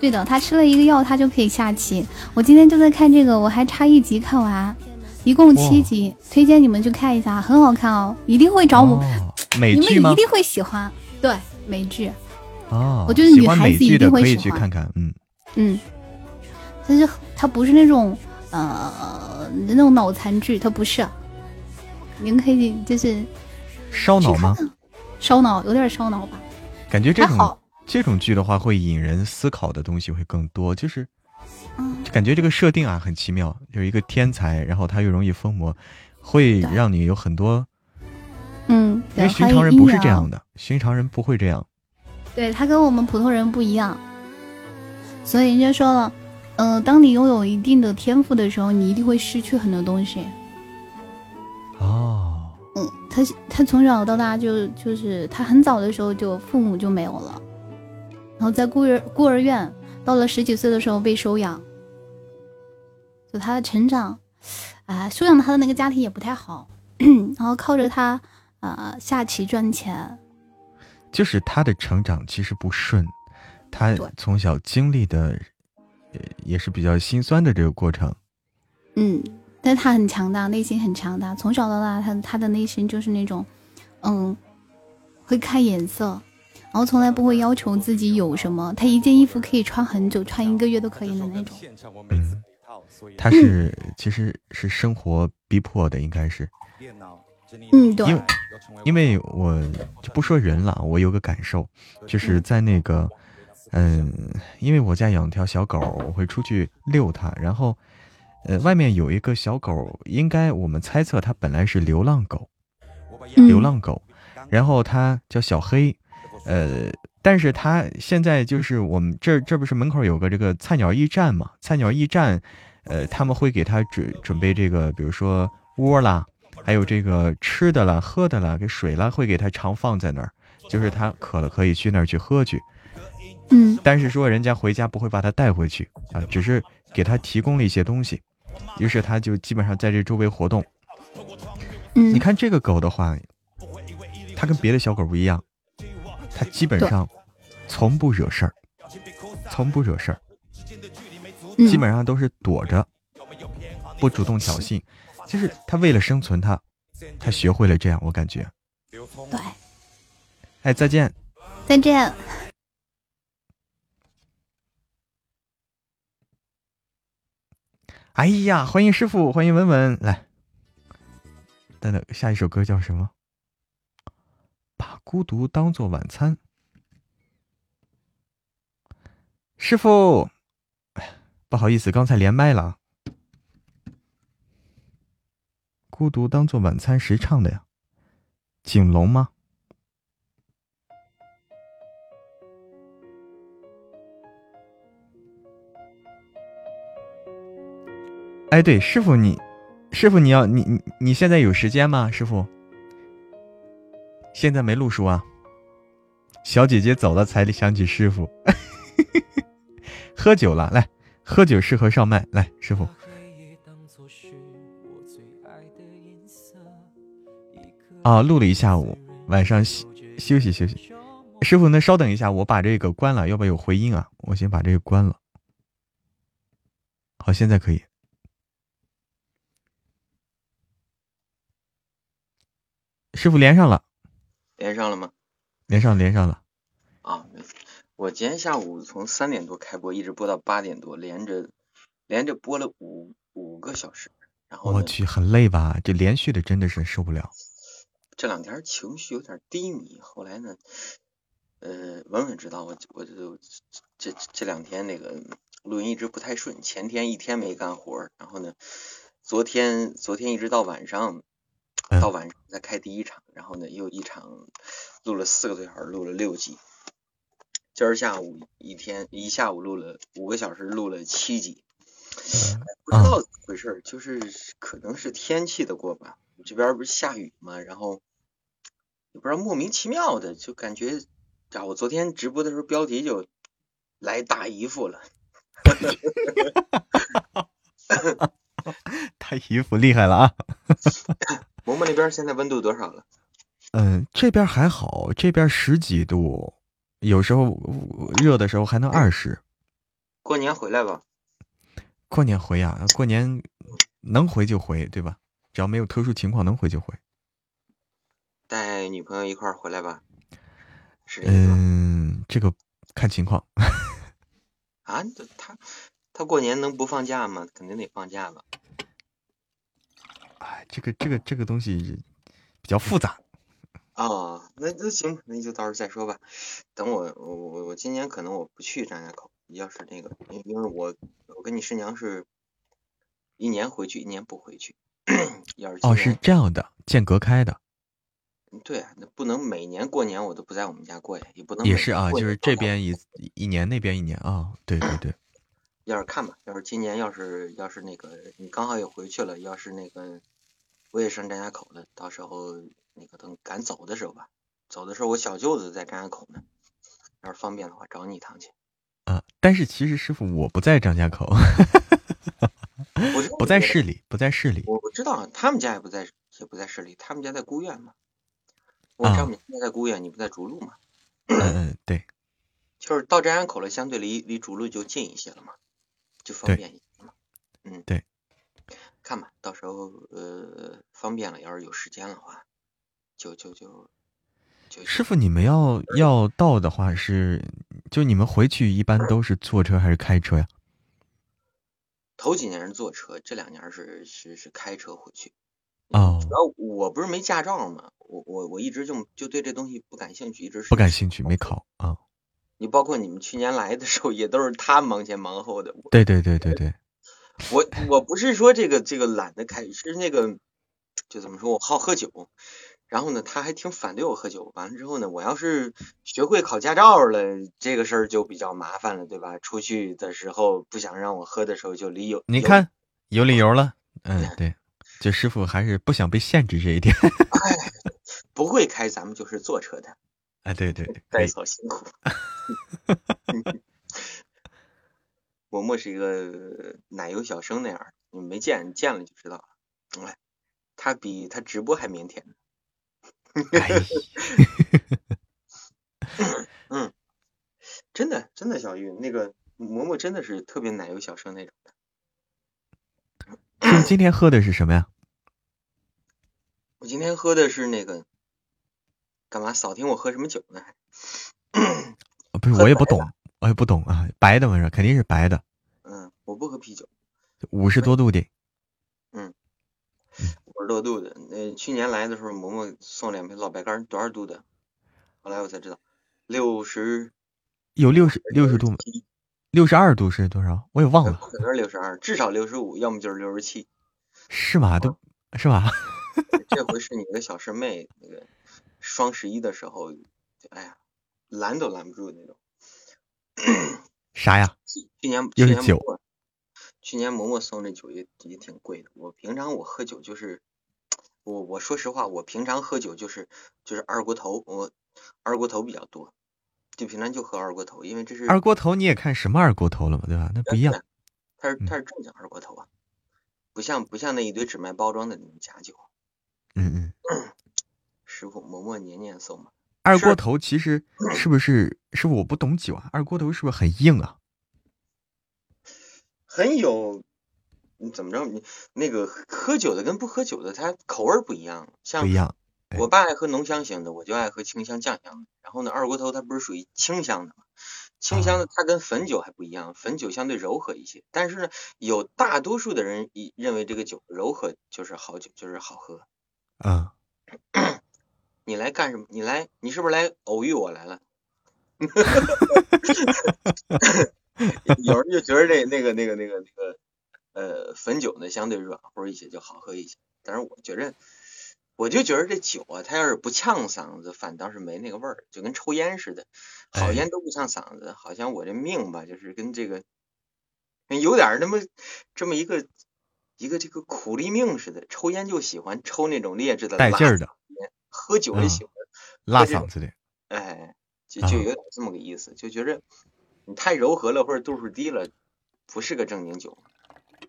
对的，他吃了一个药，他就可以下棋。我今天就在看这个，我还差一集看完，一共七集，推荐你们去看一下，很好看哦，一定会找我。美剧吗？一定会喜欢。对，美剧。哦，我觉得女孩子一定会喜欢。可以去看看，嗯嗯。但是它不是那种呃那种脑残剧，它不是。您可以就是烧脑吗？烧脑，有点烧脑吧。感觉这种。这种剧的话，会引人思考的东西会更多，就是，就感觉这个设定啊很奇妙，有一个天才，然后他又容易疯魔，会让你有很多，嗯，因为寻常人不是这样的，寻常人不会这样，对他跟我们普通人不一样，所以人家说了，嗯，当你拥有一定的天赋的时候，你一定会失去很多东西。哦，嗯，他他从小到大就就是他很早的时候就父母就没有了。然后在孤儿孤儿院，到了十几岁的时候被收养，就他的成长，啊，收养他的那个家庭也不太好，然后靠着他啊下棋赚钱，就是他的成长其实不顺，他从小经历的，也是比较心酸的这个过程，嗯，但他很强大，内心很强大，从小到大他他的内心就是那种，嗯，会看眼色。然后从来不会要求自己有什么，他一件衣服可以穿很久，穿一个月都可以的那种。嗯，他是其实是生活逼迫的，应该是。嗯，对。因为因为我就不说人了，我有个感受，就是在那个，嗯，因为我家养条小狗，我会出去遛它，然后，呃，外面有一个小狗，应该我们猜测它本来是流浪狗，流浪狗，然后它叫小黑。呃，但是它现在就是我们这这不是门口有个这个菜鸟驿站嘛？菜鸟驿站，呃，他们会给它准准备这个，比如说窝啦，还有这个吃的啦、喝的啦、给水啦，会给它常放在那儿，就是它渴了可以去那儿去喝去。嗯，但是说人家回家不会把他带回去啊，只是给他提供了一些东西，于是他就基本上在这周围活动。嗯，你看这个狗的话，它跟别的小狗不一样。它基本上从不惹事儿，从不惹事儿，基本上都是躲着，不主动挑衅。就是它为了生存，它它学会了这样，我感觉。对。哎，再见。再见。哎呀，欢迎师傅，欢迎文文来。等等，下一首歌叫什么？把孤独当做晚餐，师傅，不好意思，刚才连麦了。孤独当做晚餐，谁唱的呀？景龙吗？哎，对，师傅你，师傅你要你你你现在有时间吗？师傅。现在没录书啊，小姐姐走了才想起师傅，喝酒了，来喝酒适合上麦，来师傅。啊，录了一下午，晚上休休息休息。师傅，那稍等一下，我把这个关了，要不要有回音啊？我先把这个关了。好，现在可以。师傅连上了。连上了吗？连上，连上了。啊，我今天下午从三点多开播，一直播到八点多，连着连着播了五五个小时。然后我去，很累吧？这连续的真的是受不了。这两天情绪有点低迷，后来呢，呃，文文知道我，我就这这两天那个录音一直不太顺，前天一天没干活，然后呢，昨天昨天一直到晚上。到晚上再开第一场，然后呢又一场录了四个多小时，录了六集。今儿下午一天一下午录了五个小时，录了七集。不知道怎么回事，就是可能是天气的过吧。这边不是下雨嘛，然后也不知道莫名其妙的就感觉，啊，我昨天直播的时候标题就来大姨夫了。大姨夫厉害了啊！嬷嬷那边现在温度多少了？嗯，这边还好，这边十几度，有时候热的时候还能二十。过年回来吧。过年回呀，过年能回就回，对吧？只要没有特殊情况，能回就回。带女朋友一块儿回来吧。嗯，这个看情况。啊，他他过年能不放假吗？肯定得放假吧。哎，这个这个这个东西比较复杂。哦，那那行，那就到时候再说吧。等我我我我今年可能我不去张家口，要是那个，因因为我我跟你师娘是一年回去，一年不回去。要是哦，是这样的，间隔开的。对啊，那不能每年过年我都不在我们家过呀，也不能也是啊，就是这边一一年，那边一年啊。对对对。要是看吧，要是今年要是要是那个你刚好也回去了，要是那个我也上张家口了，到时候。那个等赶走的时候吧，走的时候我小舅子在张家口呢，要是方便的话找你一趟去。啊，但是其实师傅我不在张家口，我不在市里，不在市里。我我知道他们家也不在，也不在市里，他们家在孤院嘛。我知道你现在在孤院，你不在竹路嘛？嗯，对。就是到张家口了，相对离离竹路就近一些了嘛，就方便一些嘛。嗯，对。看吧，到时候呃方便了，要是有时间的话。就就就，师傅，你们要要到的话是，就你们回去一般都是坐车还是开车呀？头几年是坐车，这两年是是是开车回去。哦。主要我不是没驾照吗？我我我一直就就对这东西不感兴趣，一直是不感兴趣，没考啊。你包括你们去年来的时候，也都是他忙前忙后的。对对对对对。我我不是说这个这个懒得开，是那个就怎么说我好喝酒。然后呢，他还挺反对我喝酒。完了之后呢，我要是学会考驾照了，这个事儿就比较麻烦了，对吧？出去的时候不想让我喝的时候，就理由。你看，有理由了。嗯，对，就师傅还是不想被限制这一点。哎，不会开，咱们就是坐车的。哎，对对对，带草辛苦。嬷嬷是一个奶油小生那样，你没见，见了就知道了。哎，他比他直播还腼腆。嗯，真的真的，小玉那个嬷嬷真的是特别奶油小生那种的。今天喝的是什么呀？我今天喝的是那个，干嘛扫听我喝什么酒呢？不是，我也不懂，我也不懂啊，白的嘛是，肯定是白的。嗯，我不喝啤酒。五十多度的。嗯五十多度的，那去年来的时候，萌萌送两瓶老白干，多少度的？后来我才知道，六十，有六十六十度吗？六十二度是多少？我也忘了。可能是六十二，至少六十五，要么就是六十七。是吗？都 是吧？这回 是你的小师妹，那个双十一的时候，哎呀，拦都拦不住那种。啥呀？去年又是酒。去年嬷嬷送的酒也也挺贵的。我平常我喝酒就是，我我说实话，我平常喝酒就是就是二锅头，我二锅头比较多，就平常就喝二锅头，因为这是二锅头，你也看什么二锅头了嘛，对吧？那不一样，它是它是正经二锅头啊，不像不像那一堆只卖包装的那种假酒。嗯嗯，师傅，嬷嬷年年送嘛。二锅头其实是不是师傅我不懂酒啊？二锅头是不是很硬啊？很有，你怎么着？你那个喝酒的跟不喝酒的，他口味不一样。像不一样。我爸爱喝浓香型的，我就爱喝清香酱香的。然后呢，二锅头它不是属于清香的吗？清香的它跟汾酒还不一样，汾酒相对柔和一些。但是呢，有大多数的人认为这个酒柔和就是好酒，就是好喝。嗯。你来干什么？你来，你是不是来偶遇我来了？有人就觉得这那个那个那个那个呃汾酒呢相对软和一些就好喝一些，但是我觉着我就觉得这酒啊，它要是不呛嗓子，反倒是没那个味儿，就跟抽烟似的，好烟都不呛嗓子，好像我这命吧，就是跟这个有点那么这么一个一个这个苦力命似的。抽烟就喜欢抽那种劣质的带劲儿的，喝酒也喜欢拉嗓子的。哎，就就有点这么个意思，就觉着你太柔和了或者度数低了，不是个正经酒。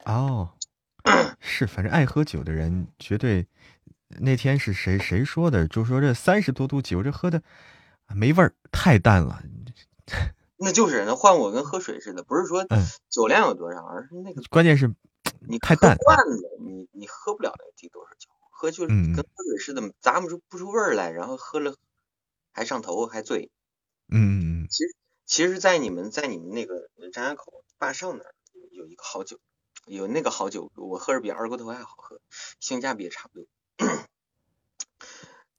哦，是，反正爱喝酒的人绝对。那天是谁谁说的？就说这三十多度酒，这喝的没味儿，太淡了。那就是那换我跟喝水似的，不是说酒量有多少，而是那个关键是你太淡惯了，你你喝不了那个低度数酒，喝就是跟喝水似的，咂不出不出味儿来，然后喝了还上头还醉。嗯嗯嗯。其实其实，在你们在你们那个张家口坝上那儿有一个好酒，有那个好酒，我喝着比二锅头还好喝，性价比也差不多。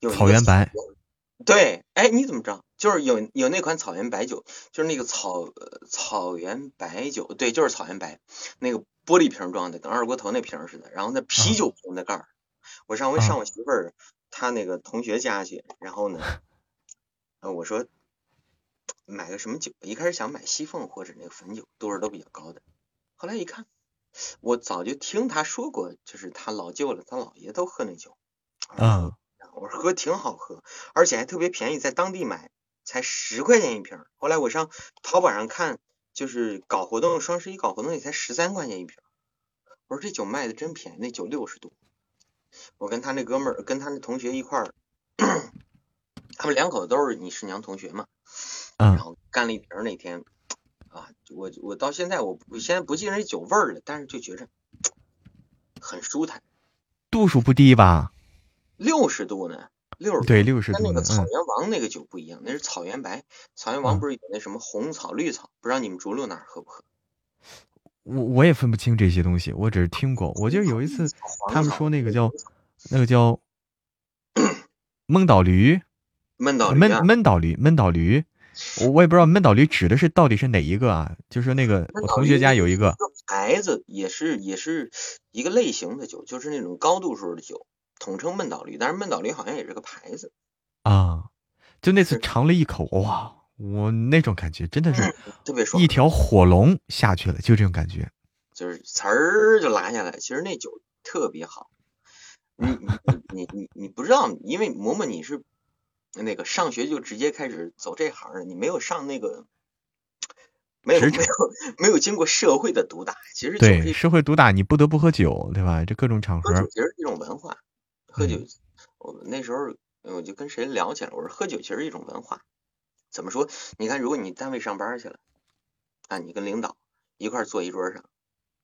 有草原白。对，哎，你怎么知道？就是有有那款草原白酒，就是那个草草原白酒，对，就是草原白，那个玻璃瓶装的，跟二锅头那瓶似的。然后那啤酒瓶的盖儿，我上回上我媳妇儿她那个同学家去，然后呢，呃，我说买个什么酒？一开始想买西凤或者那个汾酒，度数都比较高的。后来一看，我早就听他说过，就是他老舅了，他姥爷都喝那酒。嗯。我说喝挺好喝，而且还特别便宜，在当地买才十块钱一瓶。后来我上淘宝上看，就是搞活动，双十一搞活动也才十三块钱一瓶。我说这酒卖的真便宜，那酒六十度。我跟他那哥们儿，跟他那同学一块儿，他们两口子都是你师娘同学嘛。然后干了一瓶那天，啊，我我到现在我我现在不记得那酒味儿了，但是就觉着很舒坦。度数不低吧？六十度呢，六十对六十度。那个草原王那个酒不一样，那是草原白。草原王不是有那什么红草、绿草？不知道你们竹鹿那儿喝不喝？我我也分不清这些东西，我只是听过。我记得有一次他们说那个叫那个叫 闷倒驴，闷倒闷闷倒驴，闷倒驴。我我也不知道闷倒驴指的是到底是哪一个啊？就是那个我同学家有一个牌子，也是也是一个类型的酒，就是那种高度数的酒。统称闷倒驴，但是闷倒驴好像也是个牌子啊。就那次尝了一口，哇，我那种感觉真的是特别爽，一条火龙下去了，就这种感觉，就是呲儿就拉下来。其实那酒特别好，你你你你你不知道，因为嬷嬷你是那个上学就直接开始走这行的，你没有上那个没有没有没有经过社会的毒打。其实对社会毒打，你不得不喝酒，对吧？这各种场合，其实是一种文化。喝酒，我那时候我就跟谁聊起来，我说喝酒其实是一种文化。怎么说？你看，如果你单位上班去了，啊，你跟领导一块坐一桌上，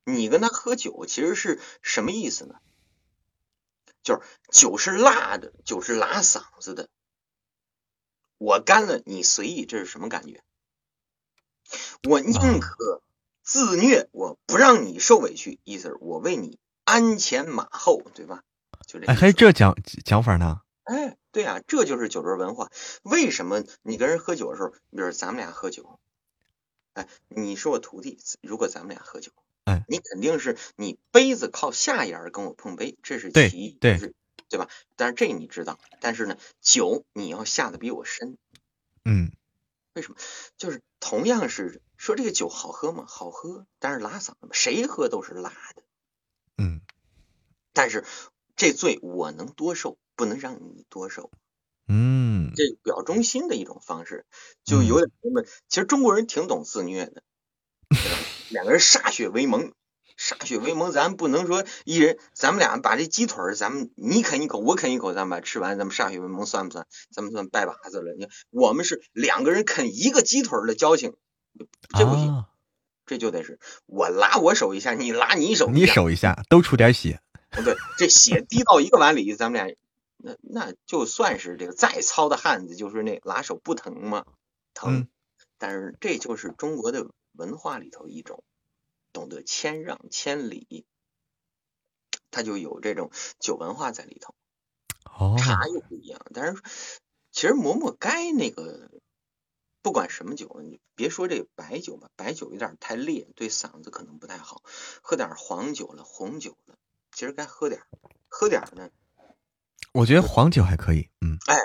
你跟他喝酒，其实是什么意思呢？就是酒是辣的，酒是拉嗓子的。我干了，你随意，这是什么感觉？我宁可自虐，我不让你受委屈，意思是我为你鞍前马后，对吧？就这哎，还这讲讲法呢？哎，对啊，这就是酒桌文化。为什么你跟人喝酒的时候，比如咱们俩喝酒，哎，你是我徒弟，如果咱们俩喝酒，哎，你肯定是你杯子靠下沿跟我碰杯，这是其一，对，对吧？但是这你知道，但是呢，酒你要下的比我深，嗯，为什么？就是同样是说这个酒好喝吗？好喝，但是拉嗓子，谁喝都是辣的，嗯，但是。这罪我能多受，不能让你多手。嗯，这表忠心的一种方式，就有点什么。其实中国人挺懂自虐的，两个人歃血为盟，歃血为盟，咱不能说一人，咱们俩把这鸡腿儿咱们你啃一口，我啃一口，咱们把吃完，咱们歃血为盟算不算？咱们算拜把子了？你看，我们是两个人啃一个鸡腿儿的交情，这不行，这就得是我拉我手一下，你拉你手，你手一下，都出点血。不对，这血滴到一个碗里，咱们俩那那就算是这个再糙的汉子，就是那拉手不疼吗？疼。但是这就是中国的文化里头一种懂得谦让、谦礼，他就有这种酒文化在里头。哦。茶又不一样，但是其实馍馍该那个不管什么酒，你别说这白酒吧，白酒有点太烈，对嗓子可能不太好。喝点黄酒了，红酒了。其实该喝点，喝点呢。我觉得黄酒还可以，嗯。哎，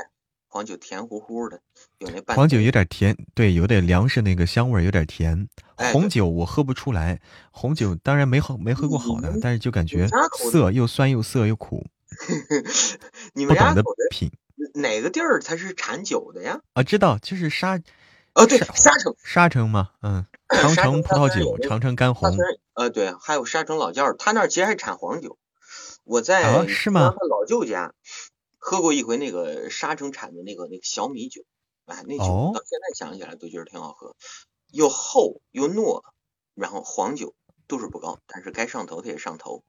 黄酒甜乎乎的，有那黄酒有点甜，对，有点粮食那个香味，有点甜。红酒我喝不出来，红酒当然没喝没喝过好的，但是就感觉涩，又酸又涩又苦。你们家的品哪个地儿才是产酒的呀？啊，知道，就是沙，哦对，沙城，沙城嘛，嗯，长城葡萄酒，长城干红，呃对，还有沙城老窖，他那儿其实还产黄酒。我在是吗？老舅家喝过一回那个沙城产的那个那个小米酒，哎，那酒到现在想起来都觉得挺好喝，又厚又糯，然后黄酒度数不高，但是该上头它也上头。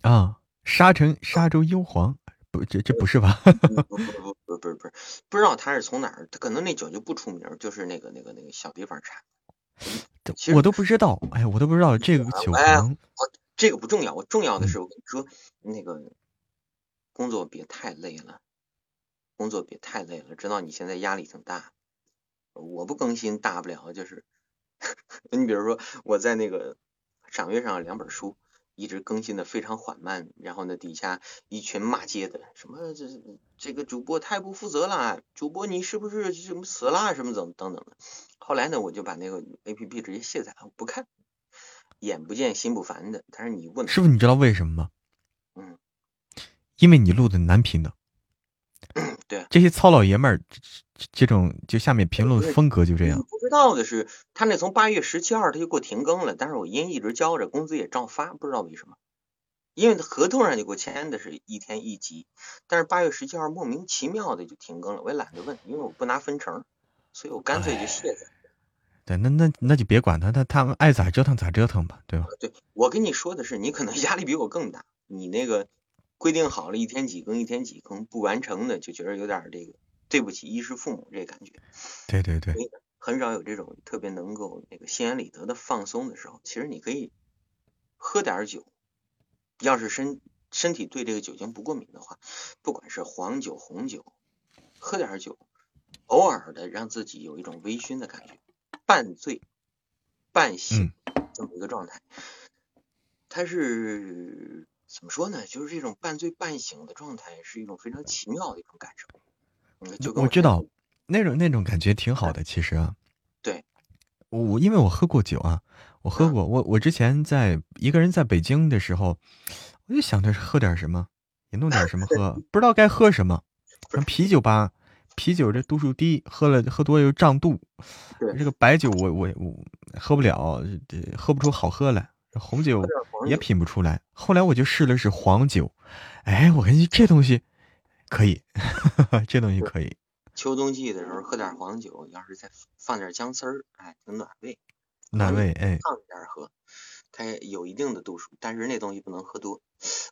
啊，沙城沙洲幽黄，不，这这不是吧？不不不不不不是不知道他是从哪儿，他可能那酒就不出名，就是那个那个那个小地方产。我都不知道，哎，我都不知道这个酒能。这个不重要，我重要的是我跟你说，那个工作别太累了，工作别太累了，知道你现在压力挺大。我不更新，大不了就是，你比如说我在那个掌阅上两本书，一直更新的非常缓慢，然后呢底下一群骂街的，什么这这个主播太不负责了，主播你是不是什么死啦什么怎么等等的。后来呢，我就把那个 A P P 直接卸载了，我不看。眼不见心不烦的，但是你问师傅，你知道为什么吗？嗯，因为你录的难听的。对，这些糙老爷们儿，这种就下面评论风格就这样。不知道的是，他那从八月十七号他就给我停更了，但是我音一直交着，工资也照发，不知道为什么。因为他合同上就给我签的是一天一集，但是八月十七号莫名其妙的就停更了，我也懒得问，因为我不拿分成，所以我干脆就卸载。对，那那那就别管他，他他们爱咋折腾咋折腾吧，对吧？对我跟你说的是，你可能压力比我更大。你那个规定好了一天几更，一天几更不完成的，就觉得有点这个对不起衣食父母这感觉。对对对，很少有这种特别能够那个心安理得的放松的时候。其实你可以喝点酒，要是身身体对这个酒精不过敏的话，不管是黄酒、红酒，喝点酒，偶尔的让自己有一种微醺的感觉。半醉半醒这么一个状态，它是怎么说呢？就是这种半醉半醒的状态，是一种非常奇妙的一种感受。我知道那种那种感觉挺好的，其实啊。对，我因为我喝过酒啊，我喝过。我我之前在一个人在北京的时候，我就想着喝点什么，也弄点什么喝，不知道该喝什么，啤酒吧。啤酒这度数低，喝了喝多又胀肚。这个白酒我我我喝不了，喝不出好喝来。红酒也品不出来。后来我就试了试黄酒，哎，我感觉这东西可以，这东西可以。秋冬季的时候喝点黄酒，要是再放点姜丝儿，哎，挺暖胃。暖胃，哎。烫点喝，它有一定的度数，但是那东西不能喝多，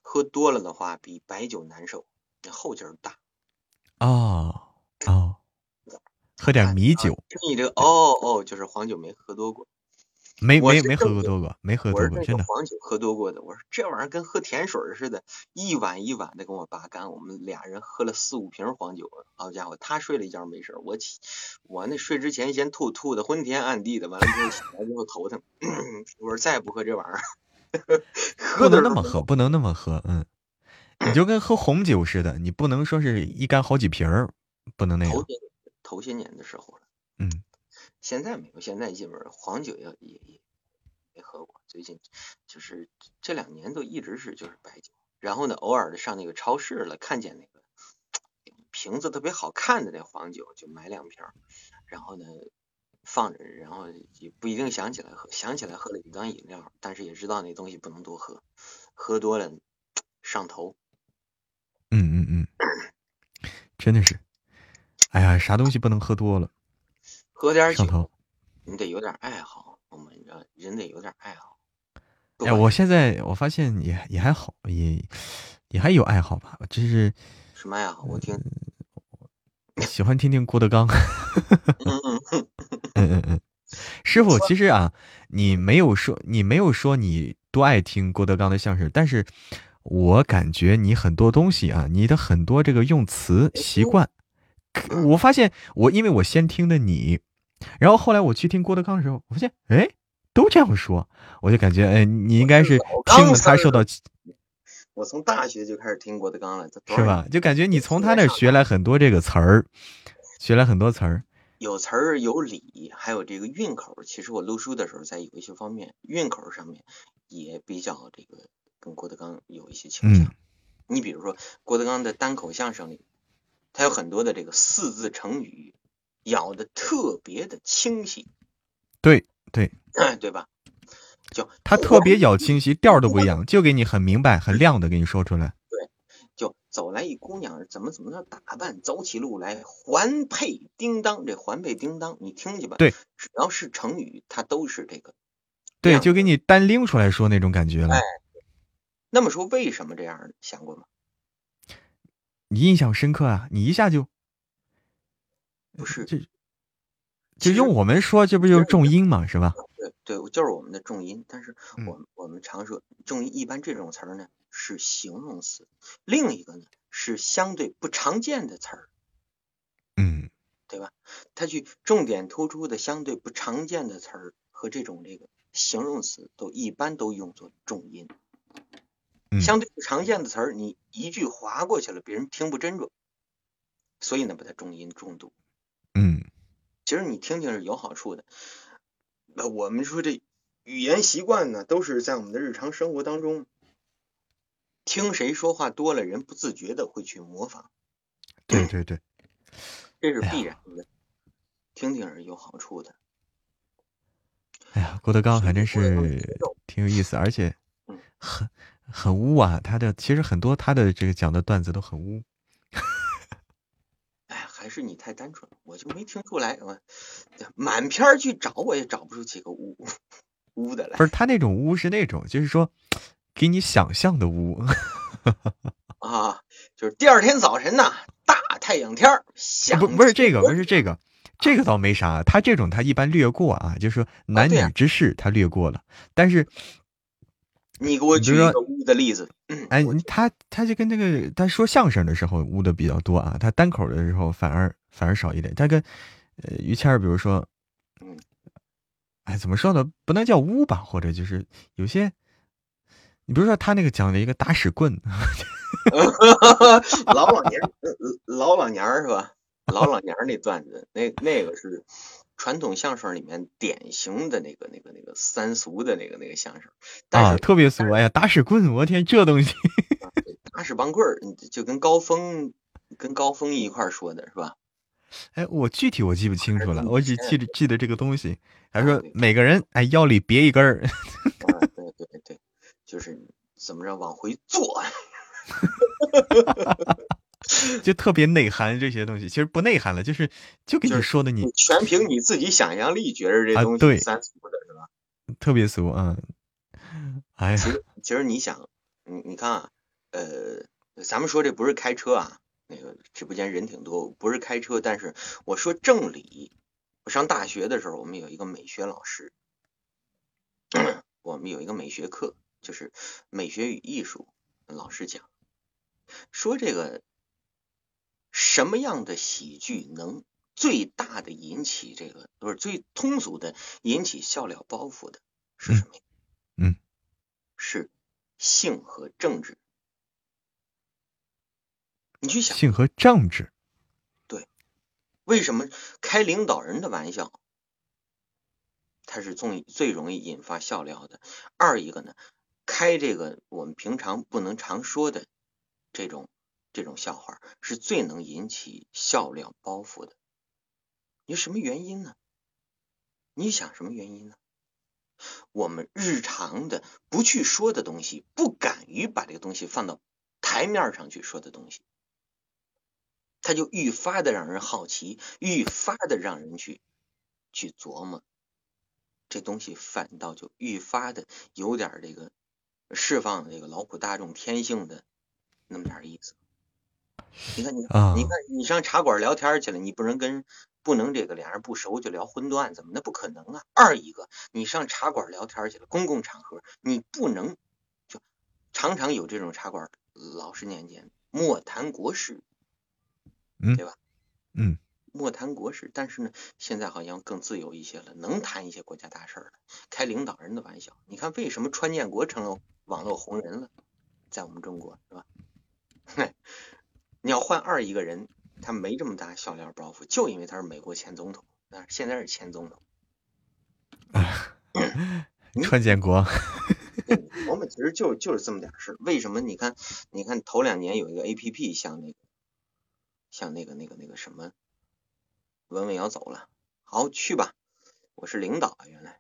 喝多了的话比白酒难受，那后劲儿大。啊。哦，喝点米酒。听你这个哦哦，就是黄酒没喝多过，没没没喝过多过，没喝多过，真的。黄酒喝多过的，我说这玩意儿跟喝甜水似的，一碗一碗的跟我爸干。我们俩人喝了四五瓶黄酒，好家伙，他睡了一觉没事，我起我那睡之前先吐吐的昏天暗地的，完了之后起来之后头疼。我说再也不喝这玩意儿，不能那么喝，不能那么喝，嗯，你就跟喝红酒似的，你不能说是一干好几瓶儿。不能那样。头些年的时候了，嗯，现在没有，现在基本上黄酒也也也没喝过。最近就是这两年都一直是就是白酒，然后呢，偶尔的上那个超市了，看见那个瓶子特别好看的那黄酒，就买两瓶，然后呢放着，然后也不一定想起来喝，想起来喝了一当饮料，但是也知道那东西不能多喝，喝多了上头。嗯嗯嗯，真的是。哎呀，啥东西不能喝多了？喝点酒，上头。你得有点爱好，我们人得有点爱好。哎，我现在我发现也也还好，也也还有爱好吧。就是什么爱好？我听，喜欢听听郭德纲。嗯 嗯嗯嗯嗯。师傅，其实啊，你没有说你没有说你多爱听郭德纲的相声，但是我感觉你很多东西啊，你的很多这个用词习惯。我发现我因为我先听的你，然后后来我去听郭德纲的时候，我发现哎都这样说，我就感觉哎你应该是听了他受到，我从大学就开始听郭德纲了，是吧？就感觉你从他那学来很多这个词儿，学来很多词儿，有词儿有理，还有这个韵口。其实我录书的时候，在有一些方面韵口上面也比较这个跟郭德纲有一些倾向。你比如说郭德纲的单口相声里，他有很多的这个四字成语，咬的特别的清晰。对对，对吧？就他特别咬清晰，调都不一样，就给你很明白、很亮的给你说出来。对，就走来一姑娘，怎么怎么着打扮，走起路来环佩叮当，这环佩叮当，你听去吧。对，只要是成语，它都是这个。对，就给你单拎出来说那种感觉了。哎，那么说为什么这样？想过吗？你印象深刻啊！你一下就不是这就用我们说，这不就是重音嘛，是吧？对对，就是我们的重音，但是我我们常说重音，一般这种词儿呢是形容词，另一个呢是相对不常见的词儿，嗯，对吧？它去重点突出的相对不常见的词儿和这种这个形容词，都一般都用作重音。相对不常见的词儿，你一句划过去了，别人听不真着，所以呢把它重音重读。嗯，其实你听听是有好处的。那我们说这语言习惯呢，都是在我们的日常生活当中，听谁说话多了，人不自觉的会去模仿。对对对，这是必然的。听听是有好处的。哎呀，郭德纲还真是挺有意思，而且很很污啊。他的其实很多他的这个讲的段子都很污。哎还是你太单纯，我就没听出来。我满篇去找，我也找不出几个污污的来。不是他那种污是那种，就是说给你想象的污 啊，就是第二天早晨呐，大太阳天儿，不不是这个，不是这个，这个倒没啥。他这种他一般略过啊，就是说男女之事他略过了，但是。你给我举一个污的例子。哎，他他就跟那个他说相声的时候污的比较多啊，他单口的时候反而反而少一点。他跟呃于谦儿，比如说，嗯，哎，怎么说呢？不能叫污吧，或者就是有些，你比如说他那个讲的一个打屎棍 老老年老老年儿是吧？老老年儿那段子，那那个是。传统相声里面典型的那个、那个、那个三俗的那个、那个相声，啊，特别俗！哎呀，打屎棍，我天，这东西，打屎棒棍儿，就跟高峰、跟高峰一块说的是吧？哎，我具体我记不清楚了，我只记得记得这个东西。他说每个人哎腰里别一根儿，对对对，就是怎么着往回坐。就特别内涵这些东西，其实不内涵了，就是就跟你说的，你全凭你自己想象力觉得这东西三俗的是吧？特别俗啊！哎呀，其实其实你想，你你看啊，呃，咱们说这不是开车啊，那个直播间人挺多，不是开车，但是我说正理。我上大学的时候，我们有一个美学老师，我们有一个美学课，就是美学与艺术老师讲，说这个。什么样的喜剧能最大的引起这个，不是最通俗的引起笑料包袱的是什么？嗯，是性和政治。你去想，性和政治。对，为什么开领导人的玩笑，它是最最容易引发笑料的？二一个呢，开这个我们平常不能常说的这种。这种笑话是最能引起笑料包袱的。你什么原因呢？你想什么原因呢？我们日常的不去说的东西，不敢于把这个东西放到台面上去说的东西，它就愈发的让人好奇，愈发的让人去去琢磨。这东西反倒就愈发的有点这个释放这个劳苦大众天性的那么点意思。你看你，你看你上茶馆聊天去了，你不能跟不能这个俩人不熟就聊荤段子吗？那不可能啊！二一个，你上茶馆聊天去了，公共场合你不能就常常有这种茶馆，老是年间莫谈国事，嗯，对吧？嗯，莫谈国事，但是呢，现在好像更自由一些了，能谈一些国家大事了，开领导人的玩笑。你看为什么川建国成了网络红人了？在我们中国是吧？你要换二一个人，他没这么大笑料包袱，就因为他是美国前总统，啊，现在是前总统。川建国，我们其实就就是这么点事为什么？你看，你看头两年有一个 A P P，像那个，像那个那个那个什么，文文要走了，好去吧，我是领导啊，原来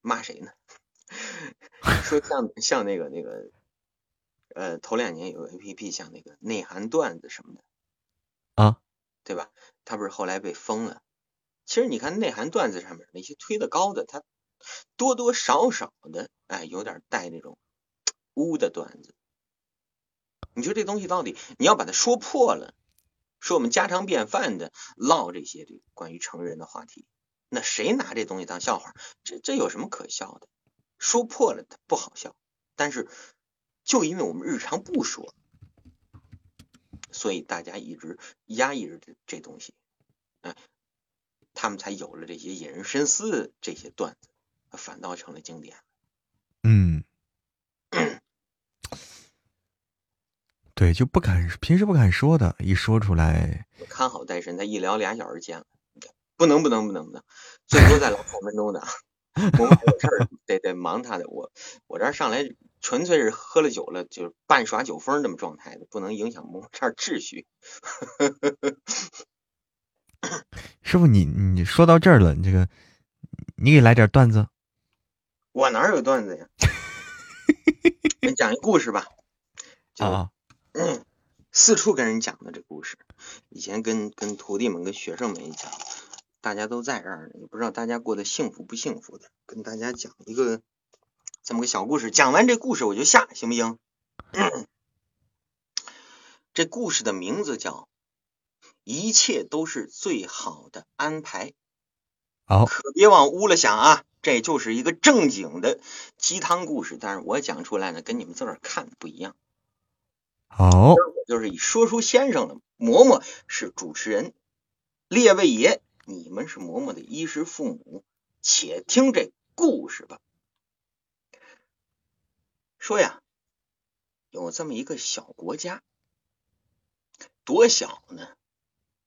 骂谁呢？说像像那个那个。呃，头两年有个 A P P，像那个内涵段子什么的啊，对吧？他不是后来被封了。其实你看内涵段子上面那些推的高的，他多多少少的哎，有点带那种污的段子。你说这东西到底你要把它说破了，说我们家常便饭的唠这些这关于成人的话题，那谁拿这东西当笑话？这这有什么可笑的？说破了它不好笑，但是。就因为我们日常不说，所以大家一直压抑着这这东西，哎，他们才有了这些引人深思的这些段子，反倒成了经典。嗯，对，就不敢平时不敢说的，一说出来，看好带身，他一聊俩小时见了，不能不能不能不能，最多再聊五分钟的，我有事儿 得得忙他的，我我这上来。纯粹是喝了酒了，就是半耍酒疯这么状态的，不能影响我们这儿秩序。师傅，你你说到这儿了，你这个你给来点段子。我哪有段子呀？你讲一故事吧。啊。四处跟人讲的这故事，以前跟跟徒弟们、跟学生们一讲，大家都在这儿呢，也不知道大家过得幸福不幸福的，跟大家讲一个。这么个小故事，讲完这故事我就下，行不行？这故事的名字叫《一切都是最好的安排》。好，可别往污了想啊！这就是一个正经的鸡汤故事，但是我讲出来呢，跟你们自个儿看不一样。好，就是以说书先生的嬷嬷是主持人，列位爷，你们是嬷嬷的衣食父母，且听这故事吧。说呀，有这么一个小国家，多小呢？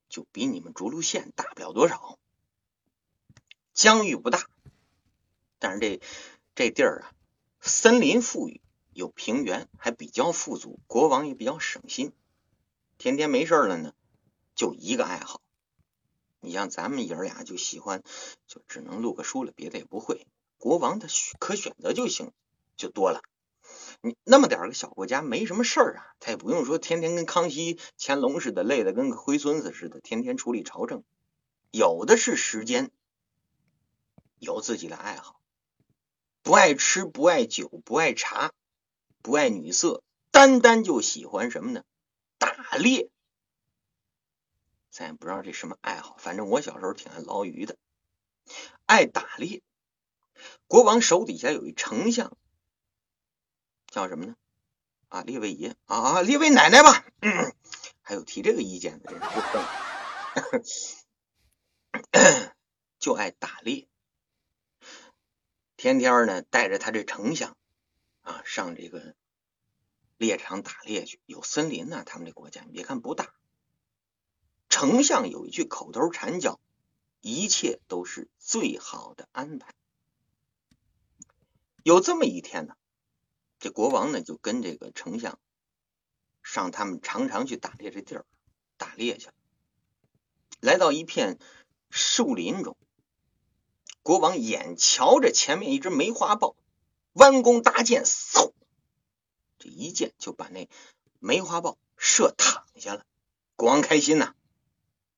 就比你们涿鹿县大不了多少，疆域不大，但是这这地儿啊，森林富裕，有平原，还比较富足，国王也比较省心，天天没事了呢，就一个爱好。你像咱们爷儿俩就喜欢，就只能录个书了，别的也不会。国王他可选择就行，就多了。你那么点个小国家没什么事儿啊，他也不用说天天跟康熙、乾隆似的累得跟个灰孙子似的，天天处理朝政，有的是时间，有自己的爱好，不爱吃，不爱酒，不爱茶，不爱女色，单单就喜欢什么呢？打猎。咱也不知道这什么爱好，反正我小时候挺爱捞鱼的，爱打猎。国王手底下有一丞相。叫什么呢？啊，列位爷啊，列位奶奶吧。还有提这个意见的人 就爱打猎，天天呢带着他这丞相啊上这个猎场打猎去。有森林呢，他们这国家，别看不大。丞相有一句口头禅叫：“一切都是最好的安排。”有这么一天呢。这国王呢，就跟这个丞相上他们常常去打猎这地儿打猎去。来到一片树林中，国王眼瞧着前面一只梅花豹，弯弓搭箭，嗖，这一箭就把那梅花豹射躺下了。国王开心呐！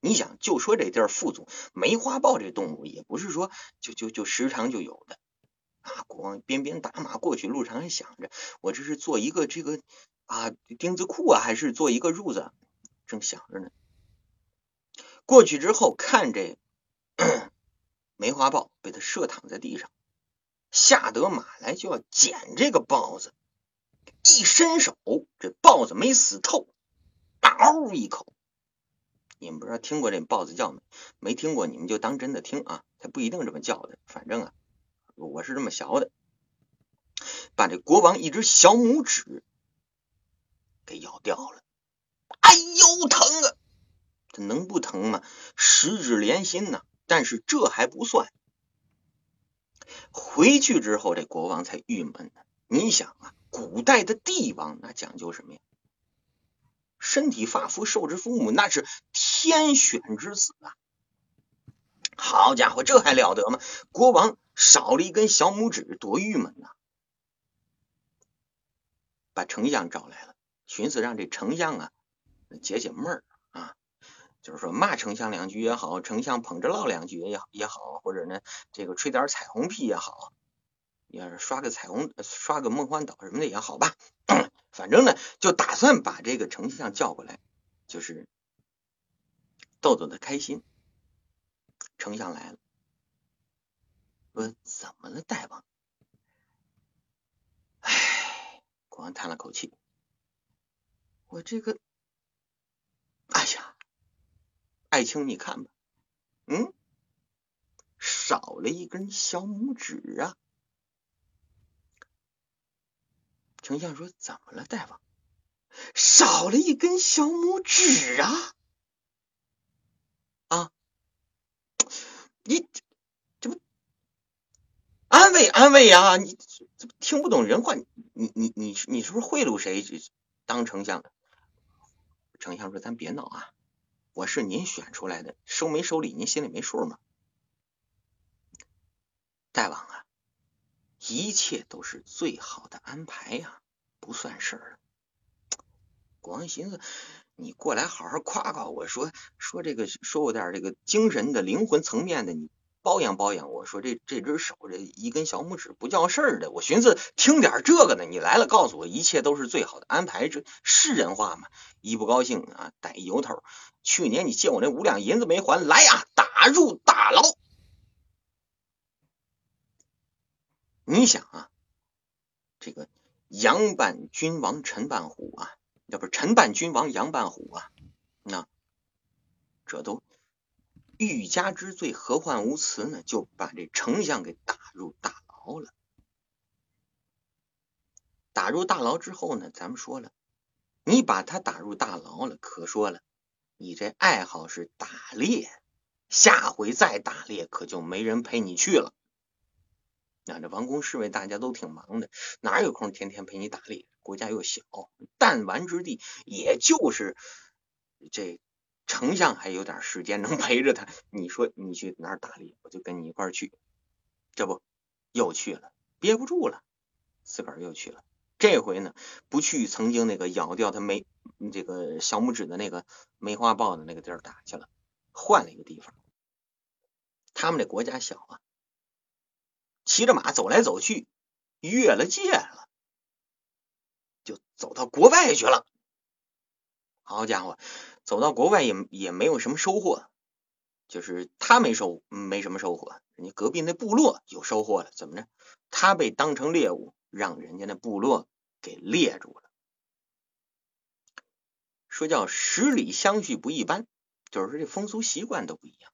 你想，就说这地儿富足，梅花豹这动物也不是说就就就时常就有的。啊！国王边边打马过去，路上还想着，我这是做一个这个啊钉子裤啊，还是做一个褥子？正想着呢。过去之后，看这 梅花豹被他射躺在地上，吓得马来就要捡这个豹子，一伸手，这豹子没死透，嗷一口。你们不知道听过这豹子叫没？没听过，你们就当真的听啊，它不一定这么叫的，反正啊。我是这么学的，把这国王一只小拇指给咬掉了。哎呦，疼啊！这能不疼吗？十指连心呐！但是这还不算，回去之后这国王才郁闷呢。你想啊，古代的帝王那讲究什么呀？身体发肤受之父母，那是天选之子啊！好家伙，这还了得吗？国王少了一根小拇指，多郁闷呐！把丞相找来了，寻思让这丞相啊解解闷儿啊，就是说骂丞相两句也好，丞相捧着唠两句也也好，或者呢这个吹点彩虹屁也好，要是刷个彩虹、刷个梦幻岛什么的也好吧。反正呢，就打算把这个丞相叫过来，就是逗逗他开心。丞相来了，说：“怎么了，大王？”唉，国王叹了口气：“我这个，哎呀，爱卿，你看吧，嗯，少了一根小拇指啊。”丞相说：“怎么了，大王？少了一根小拇指啊？啊？你安慰安慰呀？你怎么听不懂人话？你你你你你是不是贿赂谁当丞相的？”丞相说：“咱别闹啊！我是您选出来的，收没收礼您心里没数吗？大王啊！”一切都是最好的安排呀，不算事儿了。国王寻思，你过来好好夸夸我，说说这个，说我点这个精神的、灵魂层面的，你包养包养我。说这这只手这一根小拇指不叫事儿的，我寻思听点这个呢。你来了，告诉我一切都是最好的安排，这是人话吗？一不高兴啊，逮由头。去年你借我那五两银子没还，来呀，打入大牢。你想啊，这个杨半君王陈半虎啊，要不是陈半君王杨半虎啊，那这都欲加之罪，何患无辞呢？就把这丞相给打入大牢了。打入大牢之后呢，咱们说了，你把他打入大牢了，可说了，你这爱好是打猎，下回再打猎，可就没人陪你去了。那这王公侍卫大家都挺忙的，哪有空天天陪你打猎？国家又小，弹丸之地，也就是这丞相还有点时间能 陪着他。你说你去哪打猎，我就跟你一块去。这不又去了，憋不住了，自个儿又去了。这回呢，不去曾经那个咬掉他梅这个小拇指的那个梅花豹的那个地儿打去了，换了一个地方。他们这国家小啊。骑着马走来走去，越了界了，就走到国外去了。好家伙，走到国外也也没有什么收获，就是他没收没什么收获，人家隔壁那部落有收获了。怎么着？他被当成猎物，让人家那部落给猎住了。说叫十里相续不一般，就是说这风俗习惯都不一样。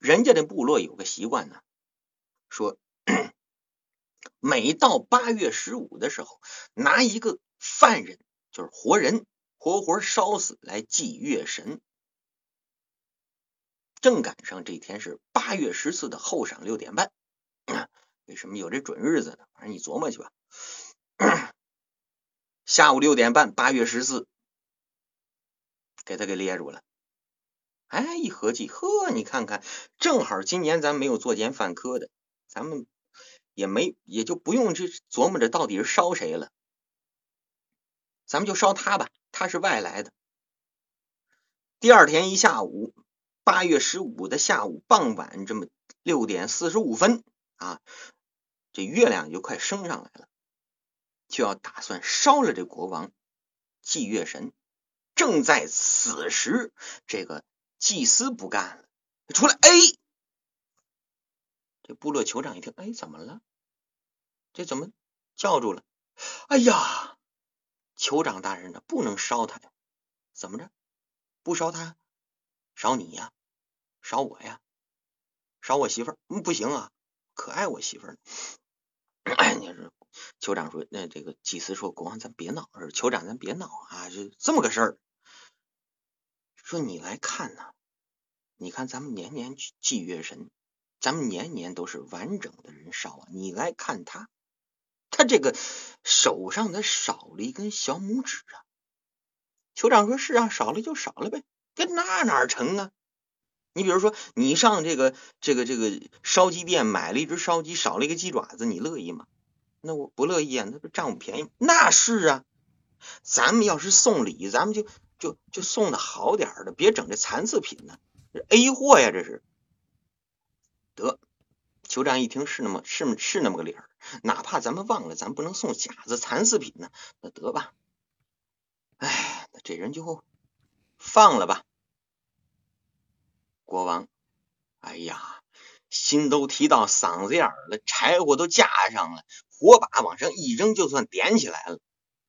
人家的部落有个习惯呢。说，每到八月十五的时候，拿一个犯人，就是活人，活活烧死来祭月神。正赶上这天是八月十四的后晌六点半。为什么有这准日子呢？反正你琢磨去吧。下午六点半，八月十四，给他给列住了。哎，一合计，呵，你看看，正好今年咱没有作奸犯科的。咱们也没也就不用去琢磨着到底是烧谁了，咱们就烧他吧，他是外来的。第二天一下午，八月十五的下午傍晚这么六点四十五分啊，这月亮就快升上来了，就要打算烧了这国王祭月神。正在此时，这个祭司不干了，出来，哎。这部落酋长一听，哎，怎么了？这怎么叫住了？哎呀，酋长大人呢？不能烧他呀！怎么着？不烧他，烧你呀？烧我呀？烧我媳妇儿？嗯，不行啊，可爱我媳妇儿。哎，你说酋长说：“那这个祭司说，国王咱别闹，酋长咱别闹啊，就这么个事儿。说你来看呐，你看咱们年年祭月神，咱们年年都是完整的人烧啊。你来看他，他这个手上的少了一根小拇指啊。”酋长说：“是啊，少了就少了呗，这那哪成啊？你比如说，你上这个这个这个烧鸡店买了一只烧鸡，少了一个鸡爪子，你乐意吗？”那我不乐意啊，那不占我便宜？那是啊，咱们要是送礼，咱们就就就送的好点的，别整这残次品呢，这 A 货呀，这是。得，酋长一听是那么是是那么个理儿，哪怕咱们忘了，咱不能送假子残次品呢，那得吧。哎，那这人就放了吧。国王，哎呀，心都提到嗓子眼了，柴火都架上了。火把往上一扔，就算点起来了，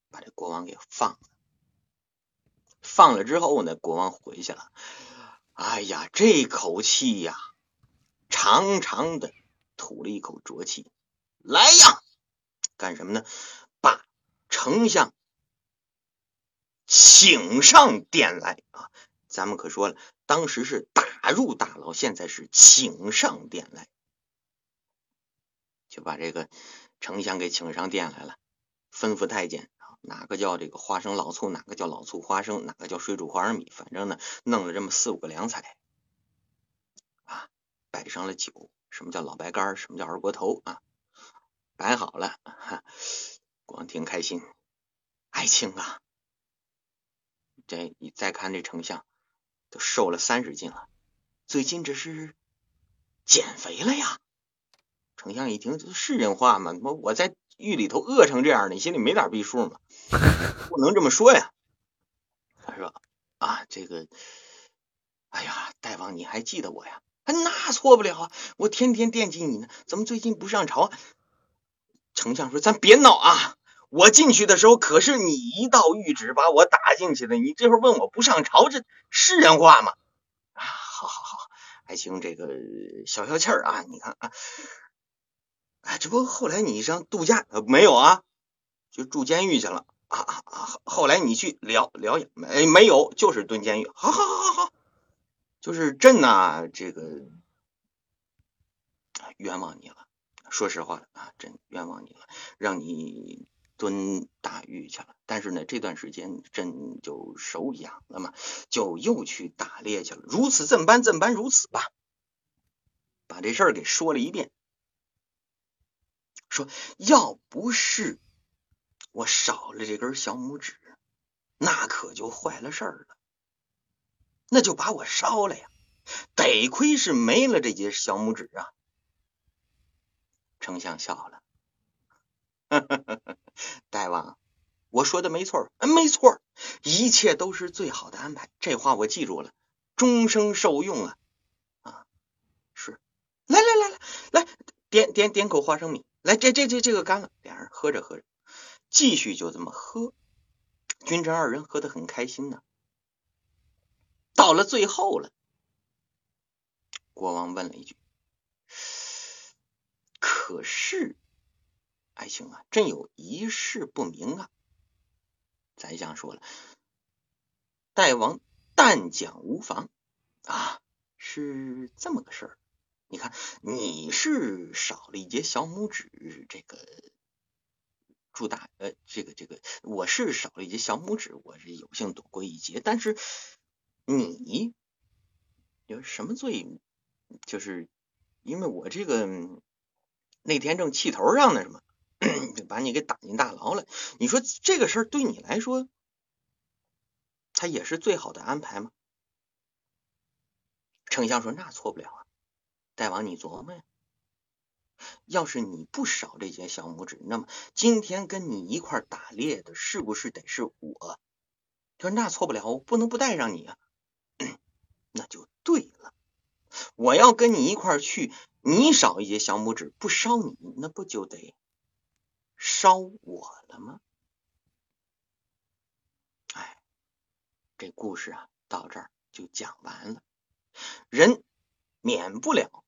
把这国王给放了。放了之后呢，国王回去了。哎呀，这口气呀，长长的吐了一口浊气。来呀，干什么呢？把丞相请上殿来啊！咱们可说了，当时是打入大牢，现在是请上殿来，就把这个。丞相给请上殿来了，吩咐太监啊，哪个叫这个花生老醋，哪个叫老醋花生，哪个叫水煮花生米，反正呢，弄了这么四五个凉菜啊，摆上了酒，什么叫老白干，什么叫二锅头啊，摆好了，国王挺开心。爱卿啊，这你再看这丞相，都瘦了三十斤了，最近这是减肥了呀。丞相一听，这是人话吗？我我在狱里头饿成这样，你心里没点逼数吗？不能这么说呀。他说啊，这个，哎呀，大王你还记得我呀？那错不了啊，我天天惦记你呢。怎么最近不上朝？丞相说：“咱别闹啊！我进去的时候可是你一道谕旨把我打进去的，你这会儿问我不上朝，这是人话吗？”啊，好好好，爱卿这个消消气儿啊，你看啊。哎，这不后来你上度假呃没有啊？就住监狱去了啊啊啊！后来你去疗疗养没？没有，就是蹲监狱。好好好好好，就是朕呐，这个冤枉你了。说实话啊，朕冤枉你了，让你蹲大狱去了。但是呢，这段时间朕就手痒了嘛，就又去打猎去了。如此这般，这般如此吧，把这事儿给说了一遍。说要不是我少了这根小拇指，那可就坏了事儿了，那就把我烧了呀！得亏是没了这节小拇指啊！丞相笑了，大王，我说的没错，没错，一切都是最好的安排。这话我记住了，终生受用啊！啊，是，来来来来来，点点点口花生米。来，这这这这个干了，两人喝着喝着，继续就这么喝。君臣二人喝得很开心呢。到了最后了，国王问了一句：“可是，爱卿啊，朕有一事不明啊。”宰相说了：“大王但讲无妨啊，是这么个事儿。”你看，你是少了一节小拇指，这个朱大呃，这个这个，我是少了一节小拇指，我是有幸躲过一劫。但是你有什么罪？就是因为我这个那天正气头上呢，什么就把你给打进大牢了。你说这个事儿对你来说，他也是最好的安排吗？丞相说：“那错不了啊。”大王，你琢磨呀，要是你不少这些小拇指，那么今天跟你一块打猎的，是不是得是我？他说那错不了，我不能不带上你啊。那就对了，我要跟你一块去，你少一节小拇指，不烧你，那不就得烧我了吗？哎，这故事啊，到这儿就讲完了。人免不了。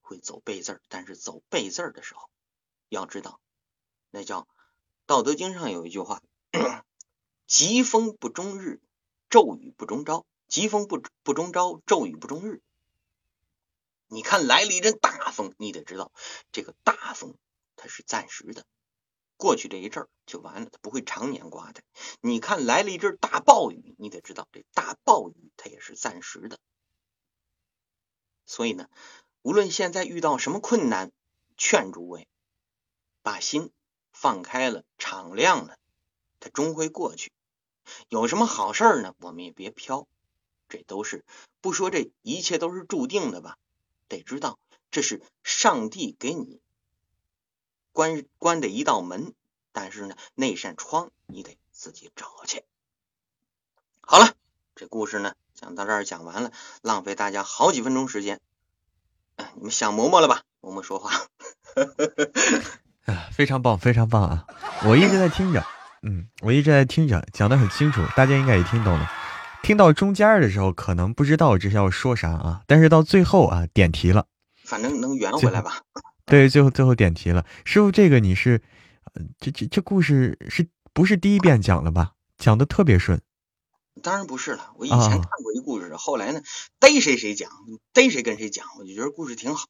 会走背字儿，但是走背字儿的时候，要知道那叫《道德经》上有一句话：“疾风不终日，骤雨不终朝。疾风不不终朝，骤雨不终日。”你看来了一阵大风，你得知道这个大风它是暂时的，过去这一阵儿就完了，它不会常年刮的。你看来了一阵大暴雨，你得知道这大暴雨它也是暂时的。所以呢，无论现在遇到什么困难，劝诸位把心放开了，敞亮了，它终会过去。有什么好事呢，我们也别飘，这都是不说这一切都是注定的吧。得知道，这是上帝给你关关的一道门，但是呢，那扇窗你得自己找去。好了，这故事呢讲到这儿讲完了，浪费大家好几分钟时间。你们想嬷嬷了吧？嬷嬷说话，非常棒，非常棒啊！我一直在听着，嗯，我一直在听着，讲的很清楚，大家应该也听懂了。听到中间的时候，可能不知道这是要说啥啊，但是到最后啊，点题了，反正能圆回来吧？对，最后最后点题了，师傅，这个你是，这这这故事是不是第一遍讲了吧？讲的特别顺。当然不是了，我以前看过一故事，后来呢，逮谁谁讲，逮谁跟谁讲，我就觉得故事挺好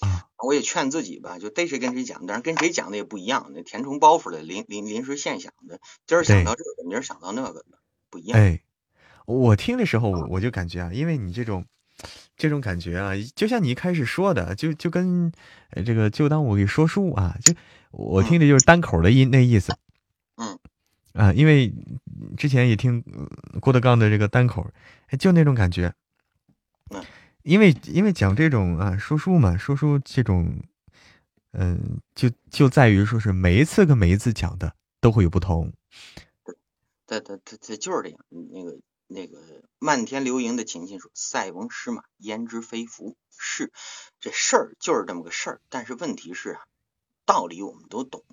啊。我也劝自己吧，就逮谁跟谁讲，但是跟谁讲的也不一样，那填充包袱的，临临临时现想的，今儿想到这个，明儿想到那个的，不一样。哎。我听的时候，我我就感觉啊，因为你这种这种感觉啊，就像你一开始说的，就就跟这个就当我给说书啊，就我听的就是单口的音那意思。嗯啊，因为之前也听郭德纲的这个单口，就那种感觉。嗯，因为因为讲这种啊说书嘛，说书这种，嗯，就就在于说是每一次跟每一次讲的都会有不同。对对对对，就是这样，那个。那个漫天流萤的琴琴说：“塞翁失马，焉知非福？是这事儿就是这么个事儿。但是问题是啊，道理我们都懂，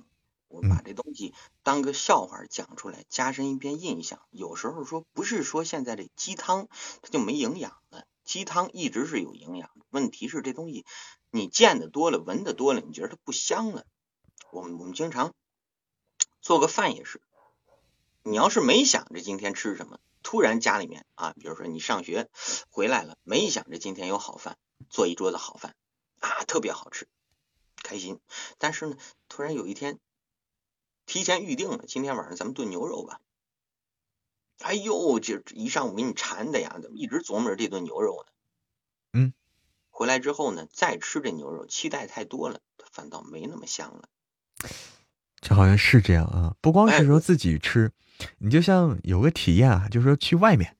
我们把这东西当个笑话讲出来，加深一遍印象。有时候说不是说现在这鸡汤它就没营养了，鸡汤一直是有营养的。问题是这东西你见的多了，闻的多了，你觉得它不香了。我们我们经常做个饭也是，你要是没想着今天吃什么。”突然家里面啊，比如说你上学回来了，没想着今天有好饭，做一桌子好饭啊，特别好吃，开心。但是呢，突然有一天提前预定了，今天晚上咱们炖牛肉吧。哎呦，这一上午给你馋的呀，怎么一直琢磨着这顿牛肉呢？嗯，回来之后呢，再吃这牛肉，期待太多了，反倒没那么香了。这好像是这样啊，不光是说自己吃。你就像有个体验啊，就是说去外面，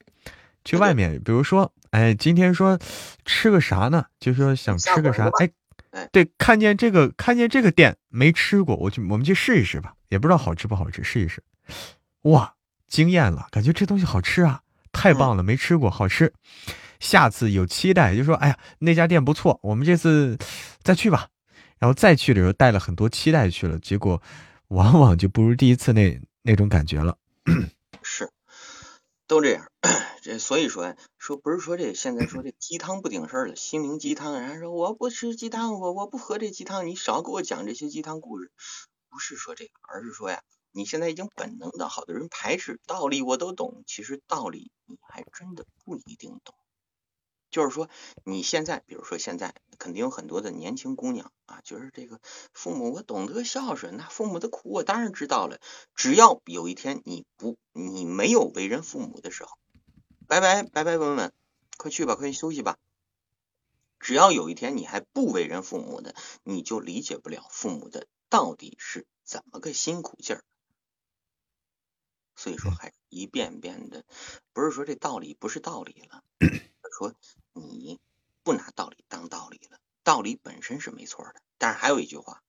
去外面，比如说，哎，今天说吃个啥呢？就说想吃个啥，哎，对，看见这个，看见这个店没吃过，我去，我们去试一试吧，也不知道好吃不好吃，试一试。哇，惊艳了，感觉这东西好吃啊，太棒了，没吃过，好吃，下次有期待，就说，哎呀，那家店不错，我们这次再去吧。然后再去的时候带了很多期待去了，结果往往就不如第一次那那种感觉了。是，都这样。这所以说呀说不是说这现在说这鸡汤不顶事儿了，心灵鸡汤。人家说我不吃鸡汤，我我不喝这鸡汤，你少给我讲这些鸡汤故事。不是说这个，而是说呀，你现在已经本能的，好多人排斥道理我都懂，其实道理你还真的不一定懂。就是说，你现在，比如说现在，肯定有很多的年轻姑娘啊，就是这个父母我懂得孝顺，那父母的苦我当然知道了。只要有一天你不，你没有为人父母的时候，拜拜拜拜，问问，快去吧，快去休息吧。只要有一天你还不为人父母的，你就理解不了父母的到底是怎么个辛苦劲儿。所以说，还一遍遍的，不是说这道理不是道理了。说你不拿道理当道理了，道理本身是没错的，但是还有一句话，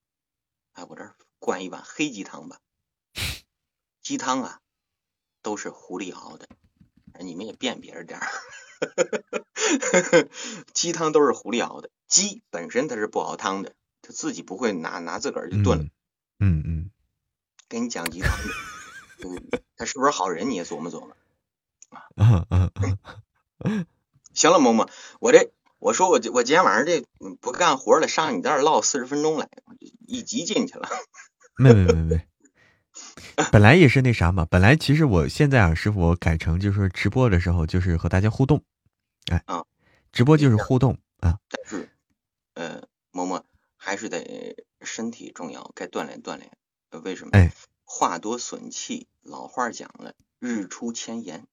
哎，我这灌一碗黑鸡汤吧，鸡汤啊都是狐狸熬的，你们也辨别着点儿，鸡汤都是狐狸熬的，鸡本身它是不熬汤的，它自己不会拿拿自个儿就炖了，嗯嗯，给你讲鸡汤的，嗯，他是不是好人你也琢磨琢磨。啊，嗯嗯嗯。行了，萌萌，我这我说我我今天晚上这不干活了，上你这儿唠四十分钟来，一集进去了。没没没没，本来也是那啥嘛。本来其实我现在啊，师傅我改成就是直播的时候，就是和大家互动。哎啊，直播就是互动啊。但是，呃，萌萌还是得身体重要，该锻炼锻炼。为什么？哎，话多损气。老话讲了，日出千言，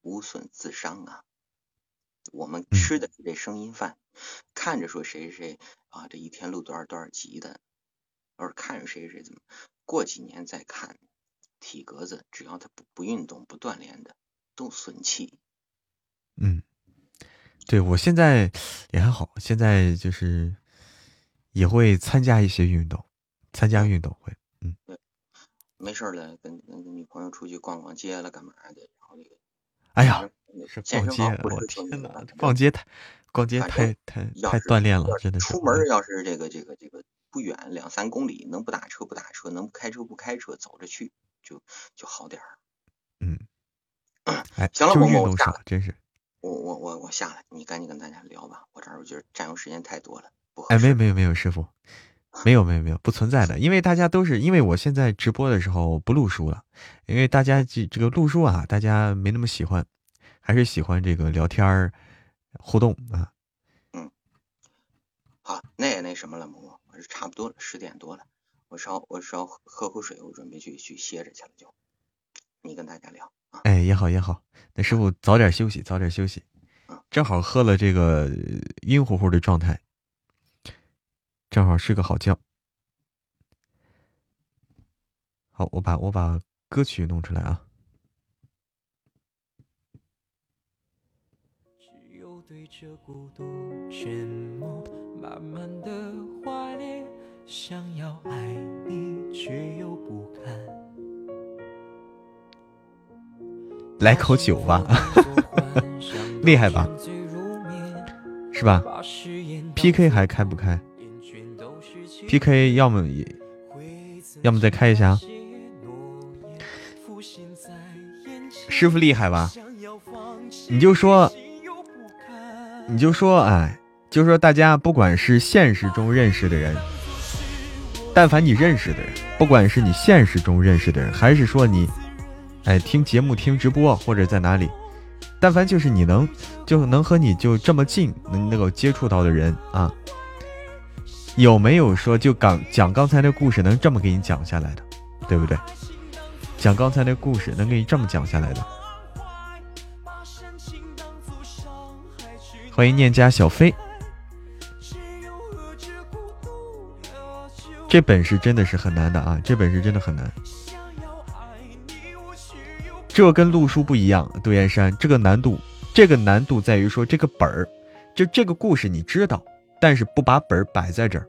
无损自伤啊。我们吃的是这声音饭，看着说谁谁啊，这一天录多少多少集的，而看着谁谁怎么，过几年再看，体格子只要他不不运动不锻炼的，都损气。嗯，对我现在也还好，现在就是也会参加一些运动，参加运动会，嗯，对，没事了，跟跟女朋友出去逛逛街了，干嘛的，哎呀。是逛街，我天哪！逛街太，逛街太太太锻炼了，真的是。出门要是这个这个这个不远，两三公里，能不打车不打车，能不开车不开车，走着去就就好点儿。嗯。哎，行了，我我下了，真是。我我我我下来，你赶紧跟大家聊吧，我这儿我觉得占用时间太多了，不哎，没有没有没有，师傅，没有没有没有，不存在的，因为大家都是因为我现在直播的时候不录书了，因为大家这这个录书啊，大家没那么喜欢。还是喜欢这个聊天儿互动啊，嗯，好，那也那什么了，萌萌，我是差不多了，十点多了，我稍我稍喝口水，我准备去去歇着去了，就。你跟大家聊啊，哎，也好也好，那师傅早点休息，早点休息，正好喝了这个晕乎乎的状态，正好睡个好觉。好，我把我把歌曲弄出来啊。这孤独沉默慢慢的想要爱你却又不敢来口酒吧。厉害吧？是吧？pk 还开不开 pk 要么要么再开一下。师傅厉害吧？你就说你就说，哎，就说大家不管是现实中认识的人，但凡你认识的人，不管是你现实中认识的人，还是说你，哎，听节目、听直播或者在哪里，但凡就是你能，就能和你就这么近能能够接触到的人啊，有没有说就刚讲刚才那故事能这么给你讲下来的，对不对？讲刚才那故事能给你这么讲下来的？欢迎念家小飞，这本是真的是很难的啊！这本是真的很难。这跟路书不一样，杜岩山，这个难度，这个难度在于说这个本儿，就这个故事你知道，但是不把本儿摆在这儿。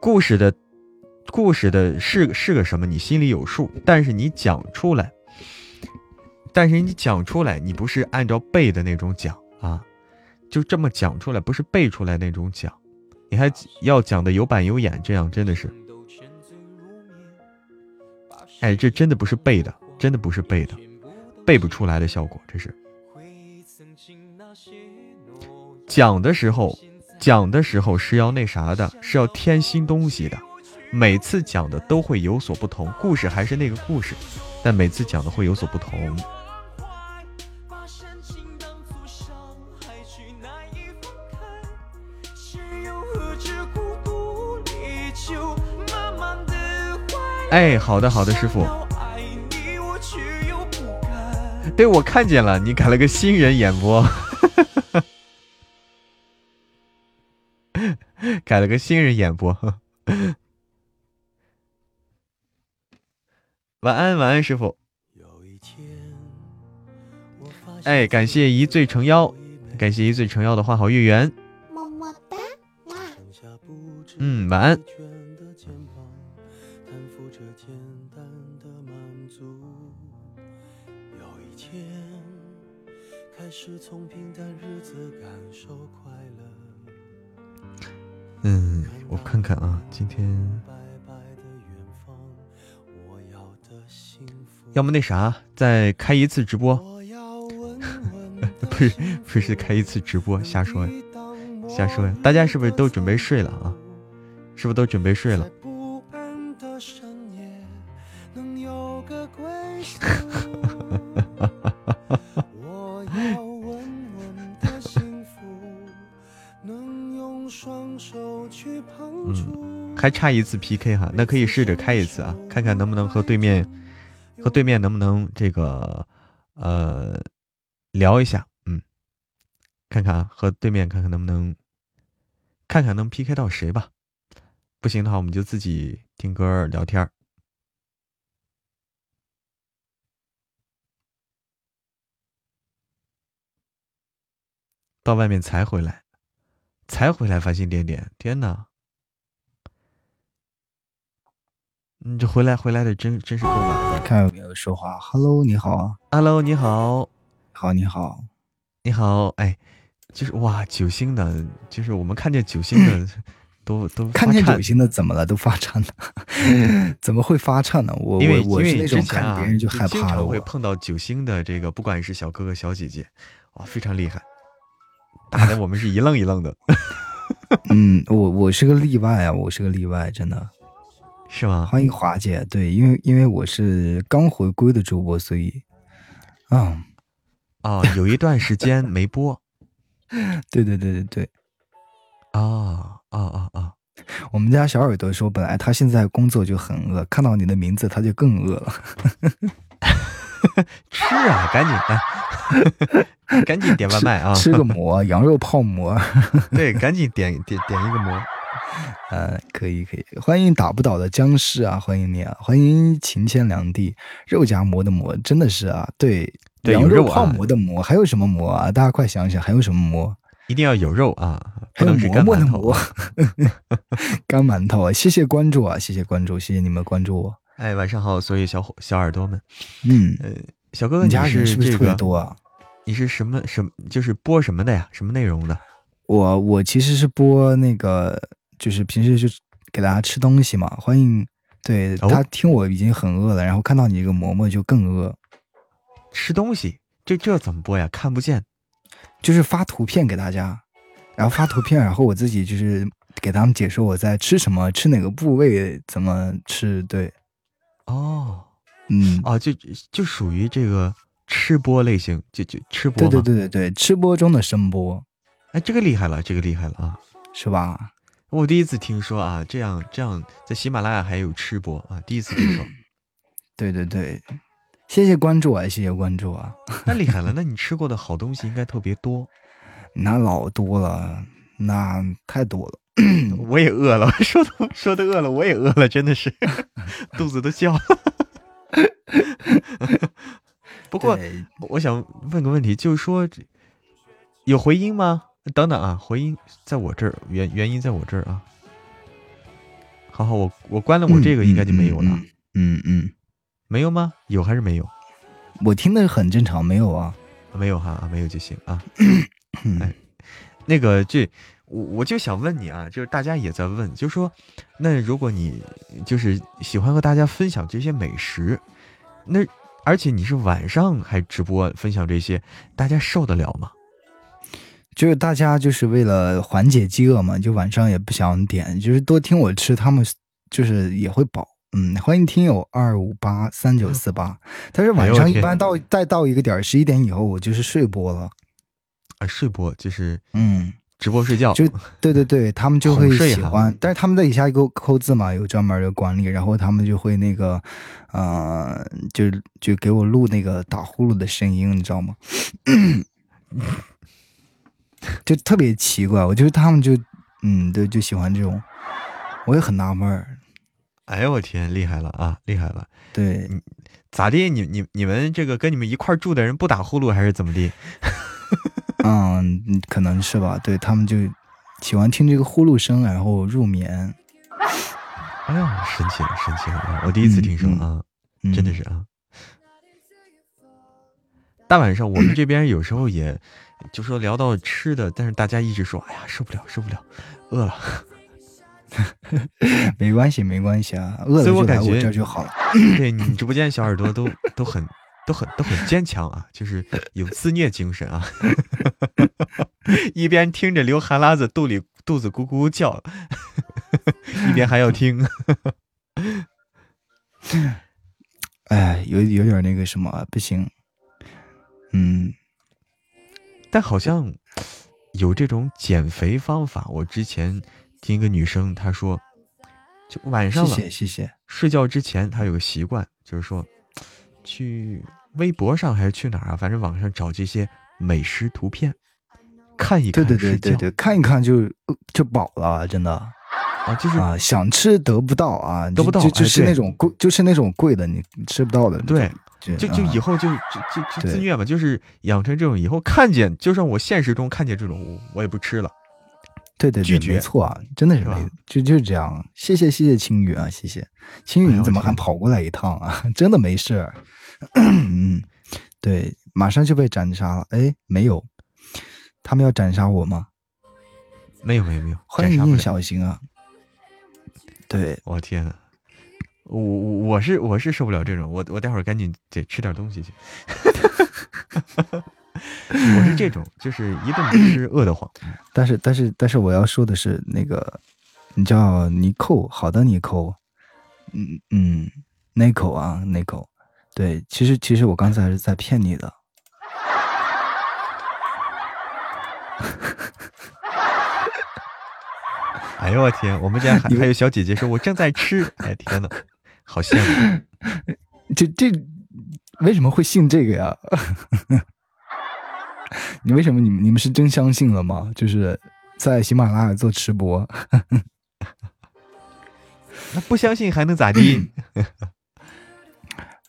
故事的，故事的是是个什么，你心里有数，但是你讲出来，但是你讲出来，你不是按照背的那种讲。啊，就这么讲出来，不是背出来那种讲，你还要讲的有板有眼，这样真的是，哎，这真的不是背的，真的不是背的，背不出来的效果，这是。讲的时候，讲的时候是要那啥的，是要添新东西的，每次讲的都会有所不同，故事还是那个故事，但每次讲的会有所不同。哎，好的好的，师傅。对，我看见了，你改了个新人演播，改了个新人演播。晚安晚安，师傅。哎，感谢一醉成妖，感谢一醉成妖的花好月圆。么么哒，嗯，晚安。看看啊，今天要么那啥，再开一次直播，不是不是开一次直播，瞎说瞎说呀！大家是不是都准备睡了啊？是不是都准备睡了？还差一次 PK 哈，那可以试着开一次啊，看看能不能和对面，和对面能不能这个呃聊一下，嗯，看看和对面看看能不能，看看能 PK 到谁吧，不行的话我们就自己听歌聊天到外面才回来，才回来发现点点，天哪！你这回来回来的真真是够晚的。看有没有说话？Hello，你好。Hello，你好。好，你好，你好。哎，就是哇，九星的，就是我们看见九星的都都看见九星的怎么了？都发颤了？怎么会发颤呢？我因为我是那种看别人就害怕了。会碰到九星的这个，不管是小哥哥小姐姐，哇，非常厉害。打的 我们是一愣一愣的，嗯，我我是个例外啊，我是个例外，真的是吗？欢迎华姐，对，因为因为我是刚回归的主播，所以，啊，哦，有一段时间没播，对对对对对，哦哦哦哦！我们家小耳朵说，本来他现在工作就很饿，看到你的名字他就更饿了。吃啊，赶紧的，赶紧点外卖啊！吃个馍，羊肉泡馍。对，赶紧点点点一个馍。呃，可以可以，欢迎打不倒的僵尸啊，欢迎你啊，欢迎秦千良地肉夹馍的馍，真的是啊，对，对羊肉泡馍的馍，还有什么馍啊？大家快想想，还有什么馍？一定要有肉啊，还有馍馍的馍，干馒头啊！谢谢关注啊，谢谢关注，谢谢你们关注我。哎，晚上好，所有小伙小耳朵们。嗯，呃，小哥哥，你家人是不是特别多啊？你是什么什么？就是播什么的呀？什么内容的？我我其实是播那个，就是平时就给大家吃东西嘛。欢迎，对他听我已经很饿了，然后看到你这个馍馍就更饿。吃东西，这这怎么播呀？看不见，就是发图片给大家，然后发图片，然后我自己就是给他们解说我在吃什么，吃哪个部位，怎么吃，对。哦，嗯，哦，就就属于这个吃播类型，就就吃播。对对对对对，吃播中的声播。哎，这个厉害了，这个厉害了啊，是吧？我第一次听说啊，这样这样在喜马拉雅还有吃播啊，第一次听说。对对对，谢谢关注啊，谢谢关注啊。那厉害了，那你吃过的好东西应该特别多。那老多了，那太多了。我也饿了，说的说的饿了，我也饿了，真的是肚子都叫了。不过我想问个问题，就是说有回音吗？等等啊，回音在我这儿，原原因在我这儿啊。好好，我我关了我这个应该就没有了。嗯嗯，没有吗？有还是没有？我听的很正常，没有啊，没有哈，没有就行啊。哎，那个这。我我就想问你啊，就是大家也在问，就说，那如果你就是喜欢和大家分享这些美食，那而且你是晚上还直播分享这些，大家受得了吗？就是大家就是为了缓解饥饿嘛，就晚上也不想点，就是多听我吃，他们就是也会饱。嗯，欢迎听友二五八三九四八，但是晚上一般到再到一个点十一点以后，我就是睡播了。啊，睡播就是嗯。直播睡觉就 对对对，他们就会喜欢，但是他们在底下给我扣字嘛，有专门的管理，然后他们就会那个，呃，就就给我录那个打呼噜的声音，你知道吗？就特别奇怪，我觉得他们就嗯，对，就喜欢这种，我也很纳闷儿。哎呦我天，厉害了啊，厉害了！对，咋的？你你你们这个跟你们一块住的人不打呼噜还是怎么的？嗯，可能是吧。对他们就喜欢听这个呼噜声，然后入眠。哎呀，神奇了，神奇了！我第一次听说啊，真的是啊。大晚上我们这边有时候也就说聊到吃的，但是大家一直说，哎呀，受不了，受不了，饿了。没关系，没关系啊，饿了就来我这就好了。对 你直播间小耳朵都都很。都很都很坚强啊，就是有自虐精神啊，一边听着流哈喇子，肚里肚子咕咕叫，一边还要听。哎，有有点那个什么，不行。嗯，但好像有这种减肥方法。我之前听一个女生她说，就晚上了，谢谢谢谢。睡觉之前她有个习惯，就是说去微博上还是去哪儿啊？反正网上找这些美食图片看一看，对对对对对，看一看就就饱了，真的啊，就是啊，想吃得不到啊，得不到，就就是那种贵，就是那种贵的，你吃不到的，对。就就以后就就就就自虐吧，就是养成这种以后看见，就算我现实中看见这种，我也不吃了。对对对，没错啊，真的是没，就就是这样。谢谢谢谢青雨啊，谢谢青雨，你怎么还跑过来一趟啊？真的没事。嗯，对，马上就被斩杀了。哎，没有，他们要斩杀我吗？没有没有没有，欢迎应小心啊。对，我天呐。我我我是我是受不了这种，我我待会儿赶紧得吃点东西去。我是这种，就是一顿不吃饿得慌。但是但是但是我要说的是，那个你叫尼寇，好的尼寇，嗯嗯，奈寇啊奈寇，对，其实其实我刚才是在骗你的。哎呦我天，我们家还还有小姐姐说，我正在吃，哎天呐。好羡慕，这这为什么会信这个呀？你为什么你们你们是真相信了吗？就是在喜马拉雅做直播，那不相信还能咋地？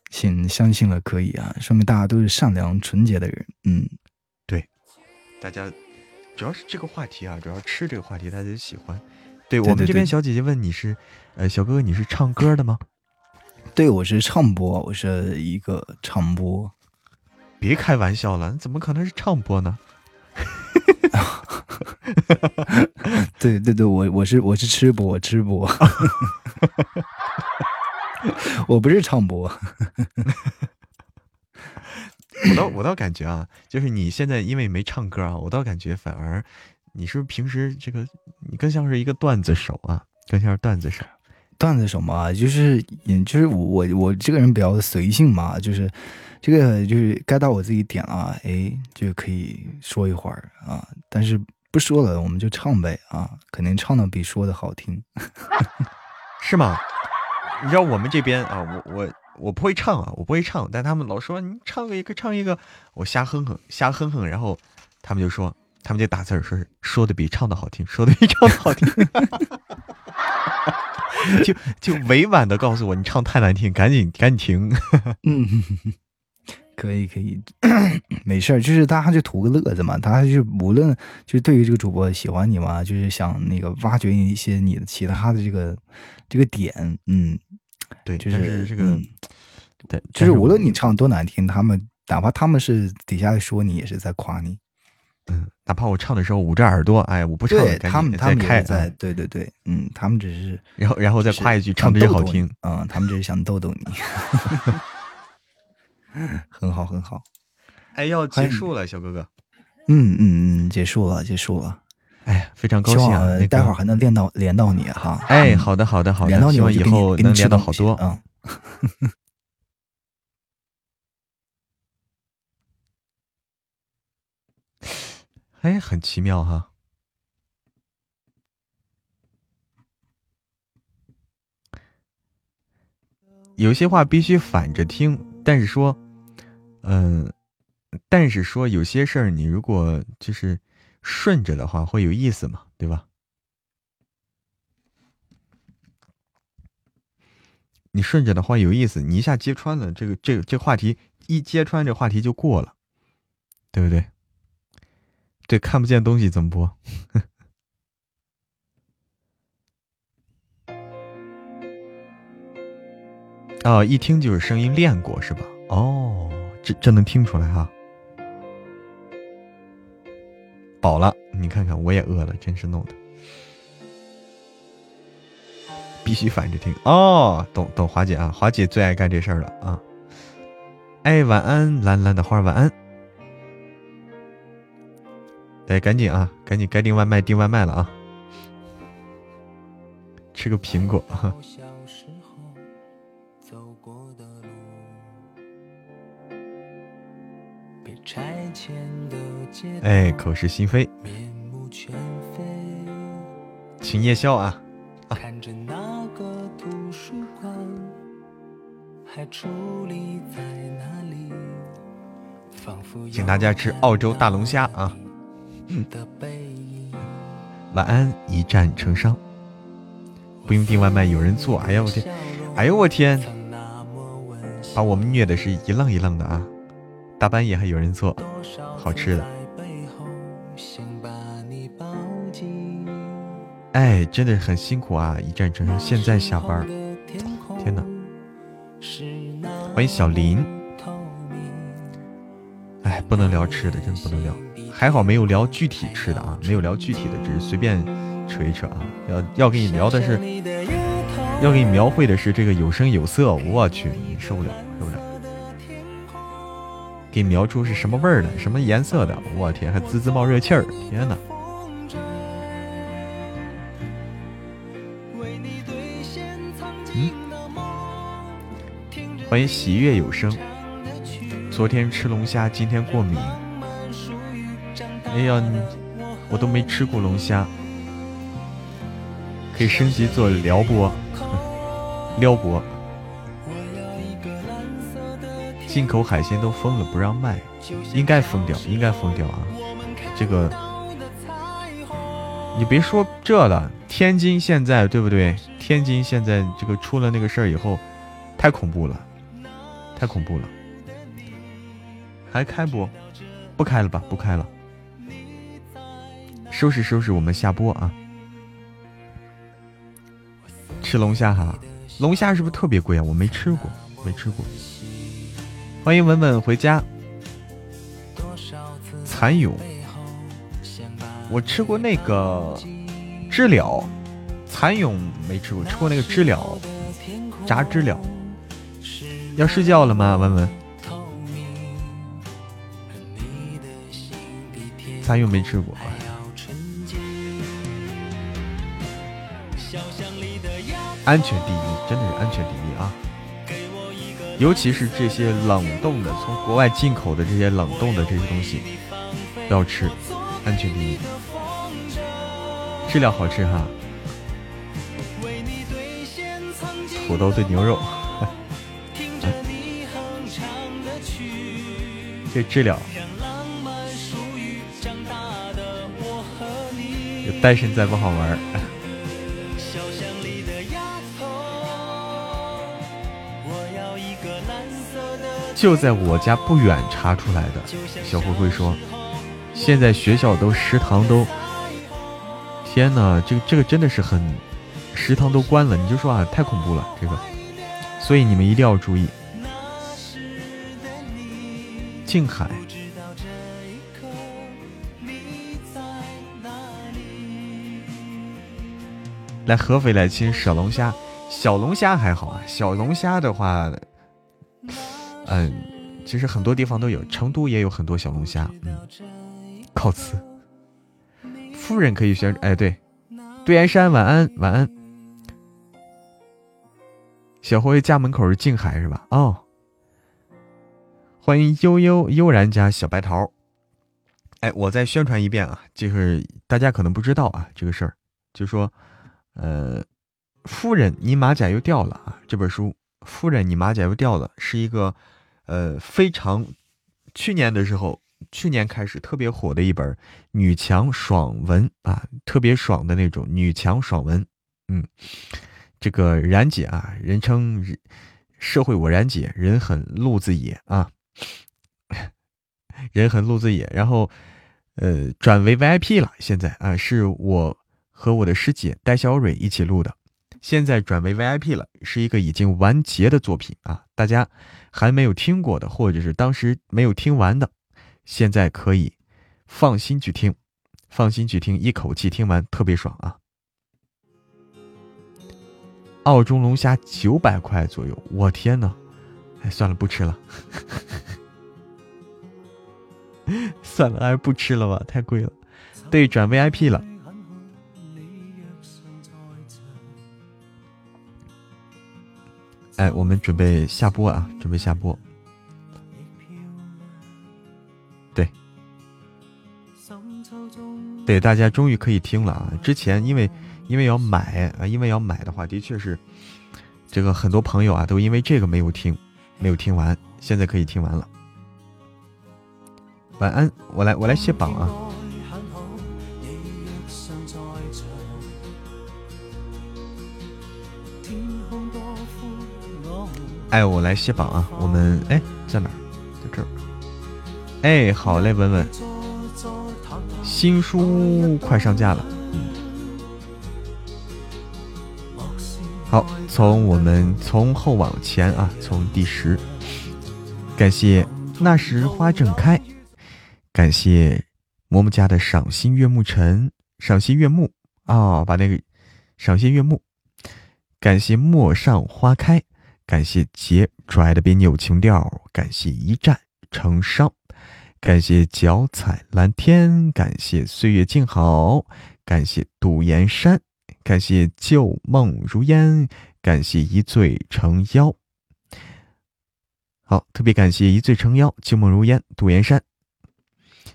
信相信了可以啊，说明大家都是善良纯洁的人。嗯，对，大家主要是这个话题啊，主要吃这个话题大家喜欢。对我们这边小姐姐问你是，呃，小哥哥你是唱歌的吗？对，我是唱播，我是一个唱播。别开玩笑了，怎么可能是唱播呢？对对对，我我是我是吃播，吃播。我不是唱播。我倒我倒感觉啊，就是你现在因为没唱歌啊，我倒感觉反而你是平时这个你更像是一个段子手啊，更像是段子手。段子手嘛，就是，嗯，就是我我我这个人比较随性嘛，就是这个就是该到我自己点了，哎，就可以说一会儿啊。但是不说了，我们就唱呗啊，肯定唱的比说的好听，是吗？你知道我们这边啊，我我我不会唱啊，我不会唱，但他们老说你唱一个唱一个，我瞎哼哼瞎哼哼，然后他们就说，他们就打字说说的比唱的好听，说的比唱的好听。就就委婉的告诉我，你唱太难听，赶紧赶紧停。嗯，可以可以，没事儿，就是大家就图个乐子嘛。大家就无论就是对于这个主播喜欢你嘛，就是想那个挖掘一些你的其他的这个这个点。嗯，对，就是这个，对，就是无论你唱多难听，他们哪怕他们是底下说你，也是在夸你。嗯，哪怕我唱的时候捂着耳朵，哎，我不唱，他们他们开在，对对对，嗯，他们只是，然后然后再夸一句，唱的也好听，嗯，他们只是想逗逗你 很好很好，哎，要结束了，小哥哥，嗯嗯嗯，结束了结束了，哎呀，非常高兴啊，待会儿还能练到连到你哈，哎，好的好的好的，连到你以后能连到好多，嗯。哎，很奇妙哈。有些话必须反着听，但是说，嗯，但是说有些事儿，你如果就是顺着的话，会有意思嘛，对吧？你顺着的话有意思，你一下揭穿了这个这个这话题，一揭穿这话题就过了，对不对？对看不见东西怎么播？哦，一听就是声音练过是吧？哦，这这能听出来哈。饱了，你看看我也饿了，真是弄的。必须反着听哦，懂懂，华姐啊，华姐最爱干这事儿了啊。哎，晚安，蓝蓝的花，晚安。得赶紧啊，赶紧该订外卖订外卖了啊！吃个苹果。哎，口是心非，请夜宵啊！请大家吃澳洲大龙虾啊！的背影晚安，一战成伤。不用订外卖，有人做。哎呀我天，哎呦我天，把我们虐的是一愣一愣的啊！大半夜还有人做好吃的，哎，真的很辛苦啊！一战成伤，现在下班，天哪！欢迎小林，哎，不能聊吃的，真不能聊。还好没有聊具体吃的啊，没有聊具体的，只是随便扯一扯啊。要要给你聊的是，要给你描绘的是这个有声有色，我去，你受不了，受不了。给你描出是什么味儿的，什么颜色的，我天，还滋滋冒热气儿，天哪！嗯，欢迎喜悦有声。昨天吃龙虾，今天过敏。哎呀，我都没吃过龙虾，可以升级做撩拨，撩拨。进口海鲜都封了，不让卖，应该封掉，应该封掉啊！这个，你别说这了，天津现在对不对？天津现在这个出了那个事儿以后，太恐怖了，太恐怖了。还开不？不开了吧？不开了。收拾收拾，我们下播啊！吃龙虾哈，龙虾是不是特别贵啊？我没吃过，没吃过。欢迎文文回家。蚕蛹，我吃过那个知了，蚕蛹没吃过，吃过那个知了，炸知了。要睡觉了吗，文文？蚕蛹没吃过。安全第一，真的是安全第一啊！尤其是这些冷冻的，从国外进口的这些冷冻的这些东西，不要吃，安全第一。质量好吃哈，土豆炖牛肉，这质量，单身再不好玩。就在我家不远查出来的，小灰灰说，现在学校都食堂都，天哪，这个这个真的是很，食堂都关了，你就说啊，太恐怖了这个，所以你们一定要注意。静海，来合肥来亲小龙虾，小龙虾还好啊，小龙虾的话。嗯，其实很多地方都有，成都也有很多小龙虾。嗯，告辞，夫人可以选。哎，对，对岩山，晚安，晚安。小辉家门口是静海是吧？哦，欢迎悠悠悠然家小白桃。哎，我再宣传一遍啊，就是大家可能不知道啊，这个事儿，就说，呃，夫人你马甲又掉了啊，这本书，夫人你马甲又掉了，是一个。呃，非常，去年的时候，去年开始特别火的一本女强爽文啊，特别爽的那种女强爽文。嗯，这个然姐啊，人称社会我然姐，人狠路子野啊，人狠路子野。然后，呃，转为 VIP 了，现在啊，是我和我的师姐戴小蕊一起录的。现在转为 VIP 了，是一个已经完结的作品啊！大家还没有听过的，或者是当时没有听完的，现在可以放心去听，放心去听，一口气听完特别爽啊！澳洲龙虾九百块左右，我天呐！哎，算了，不吃了，算了，还是不吃了吧，太贵了。对，转 VIP 了。哎，我们准备下播啊，准备下播。对，对，大家终于可以听了啊！之前因为因为要买啊，因为要买的话，的确是这个很多朋友啊，都因为这个没有听，没有听完，现在可以听完了。晚安，我来我来卸榜啊。哎，我来卸榜啊！我们哎，在哪？在这儿。哎，好嘞，文文，新书快上架了。嗯，好，从我们从后往前啊，从第十，感谢那时花正开，感谢嬷嬷家的赏心悦目晨，赏心悦目啊，把那个赏心悦目，感谢陌上花开。感谢杰拽的别扭情调，感谢一战成伤，感谢脚踩蓝天，感谢岁月静好，感谢杜岩山，感谢旧梦如烟，感谢一醉成妖。好，特别感谢一醉成妖，旧梦如烟，杜岩山。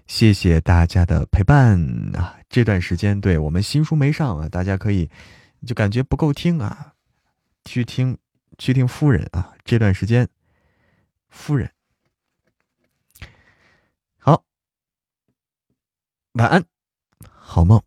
谢谢大家的陪伴啊！这段时间对我们新书没上啊，大家可以就感觉不够听啊，去听。去听夫人啊！这段时间，夫人好，晚安，好梦。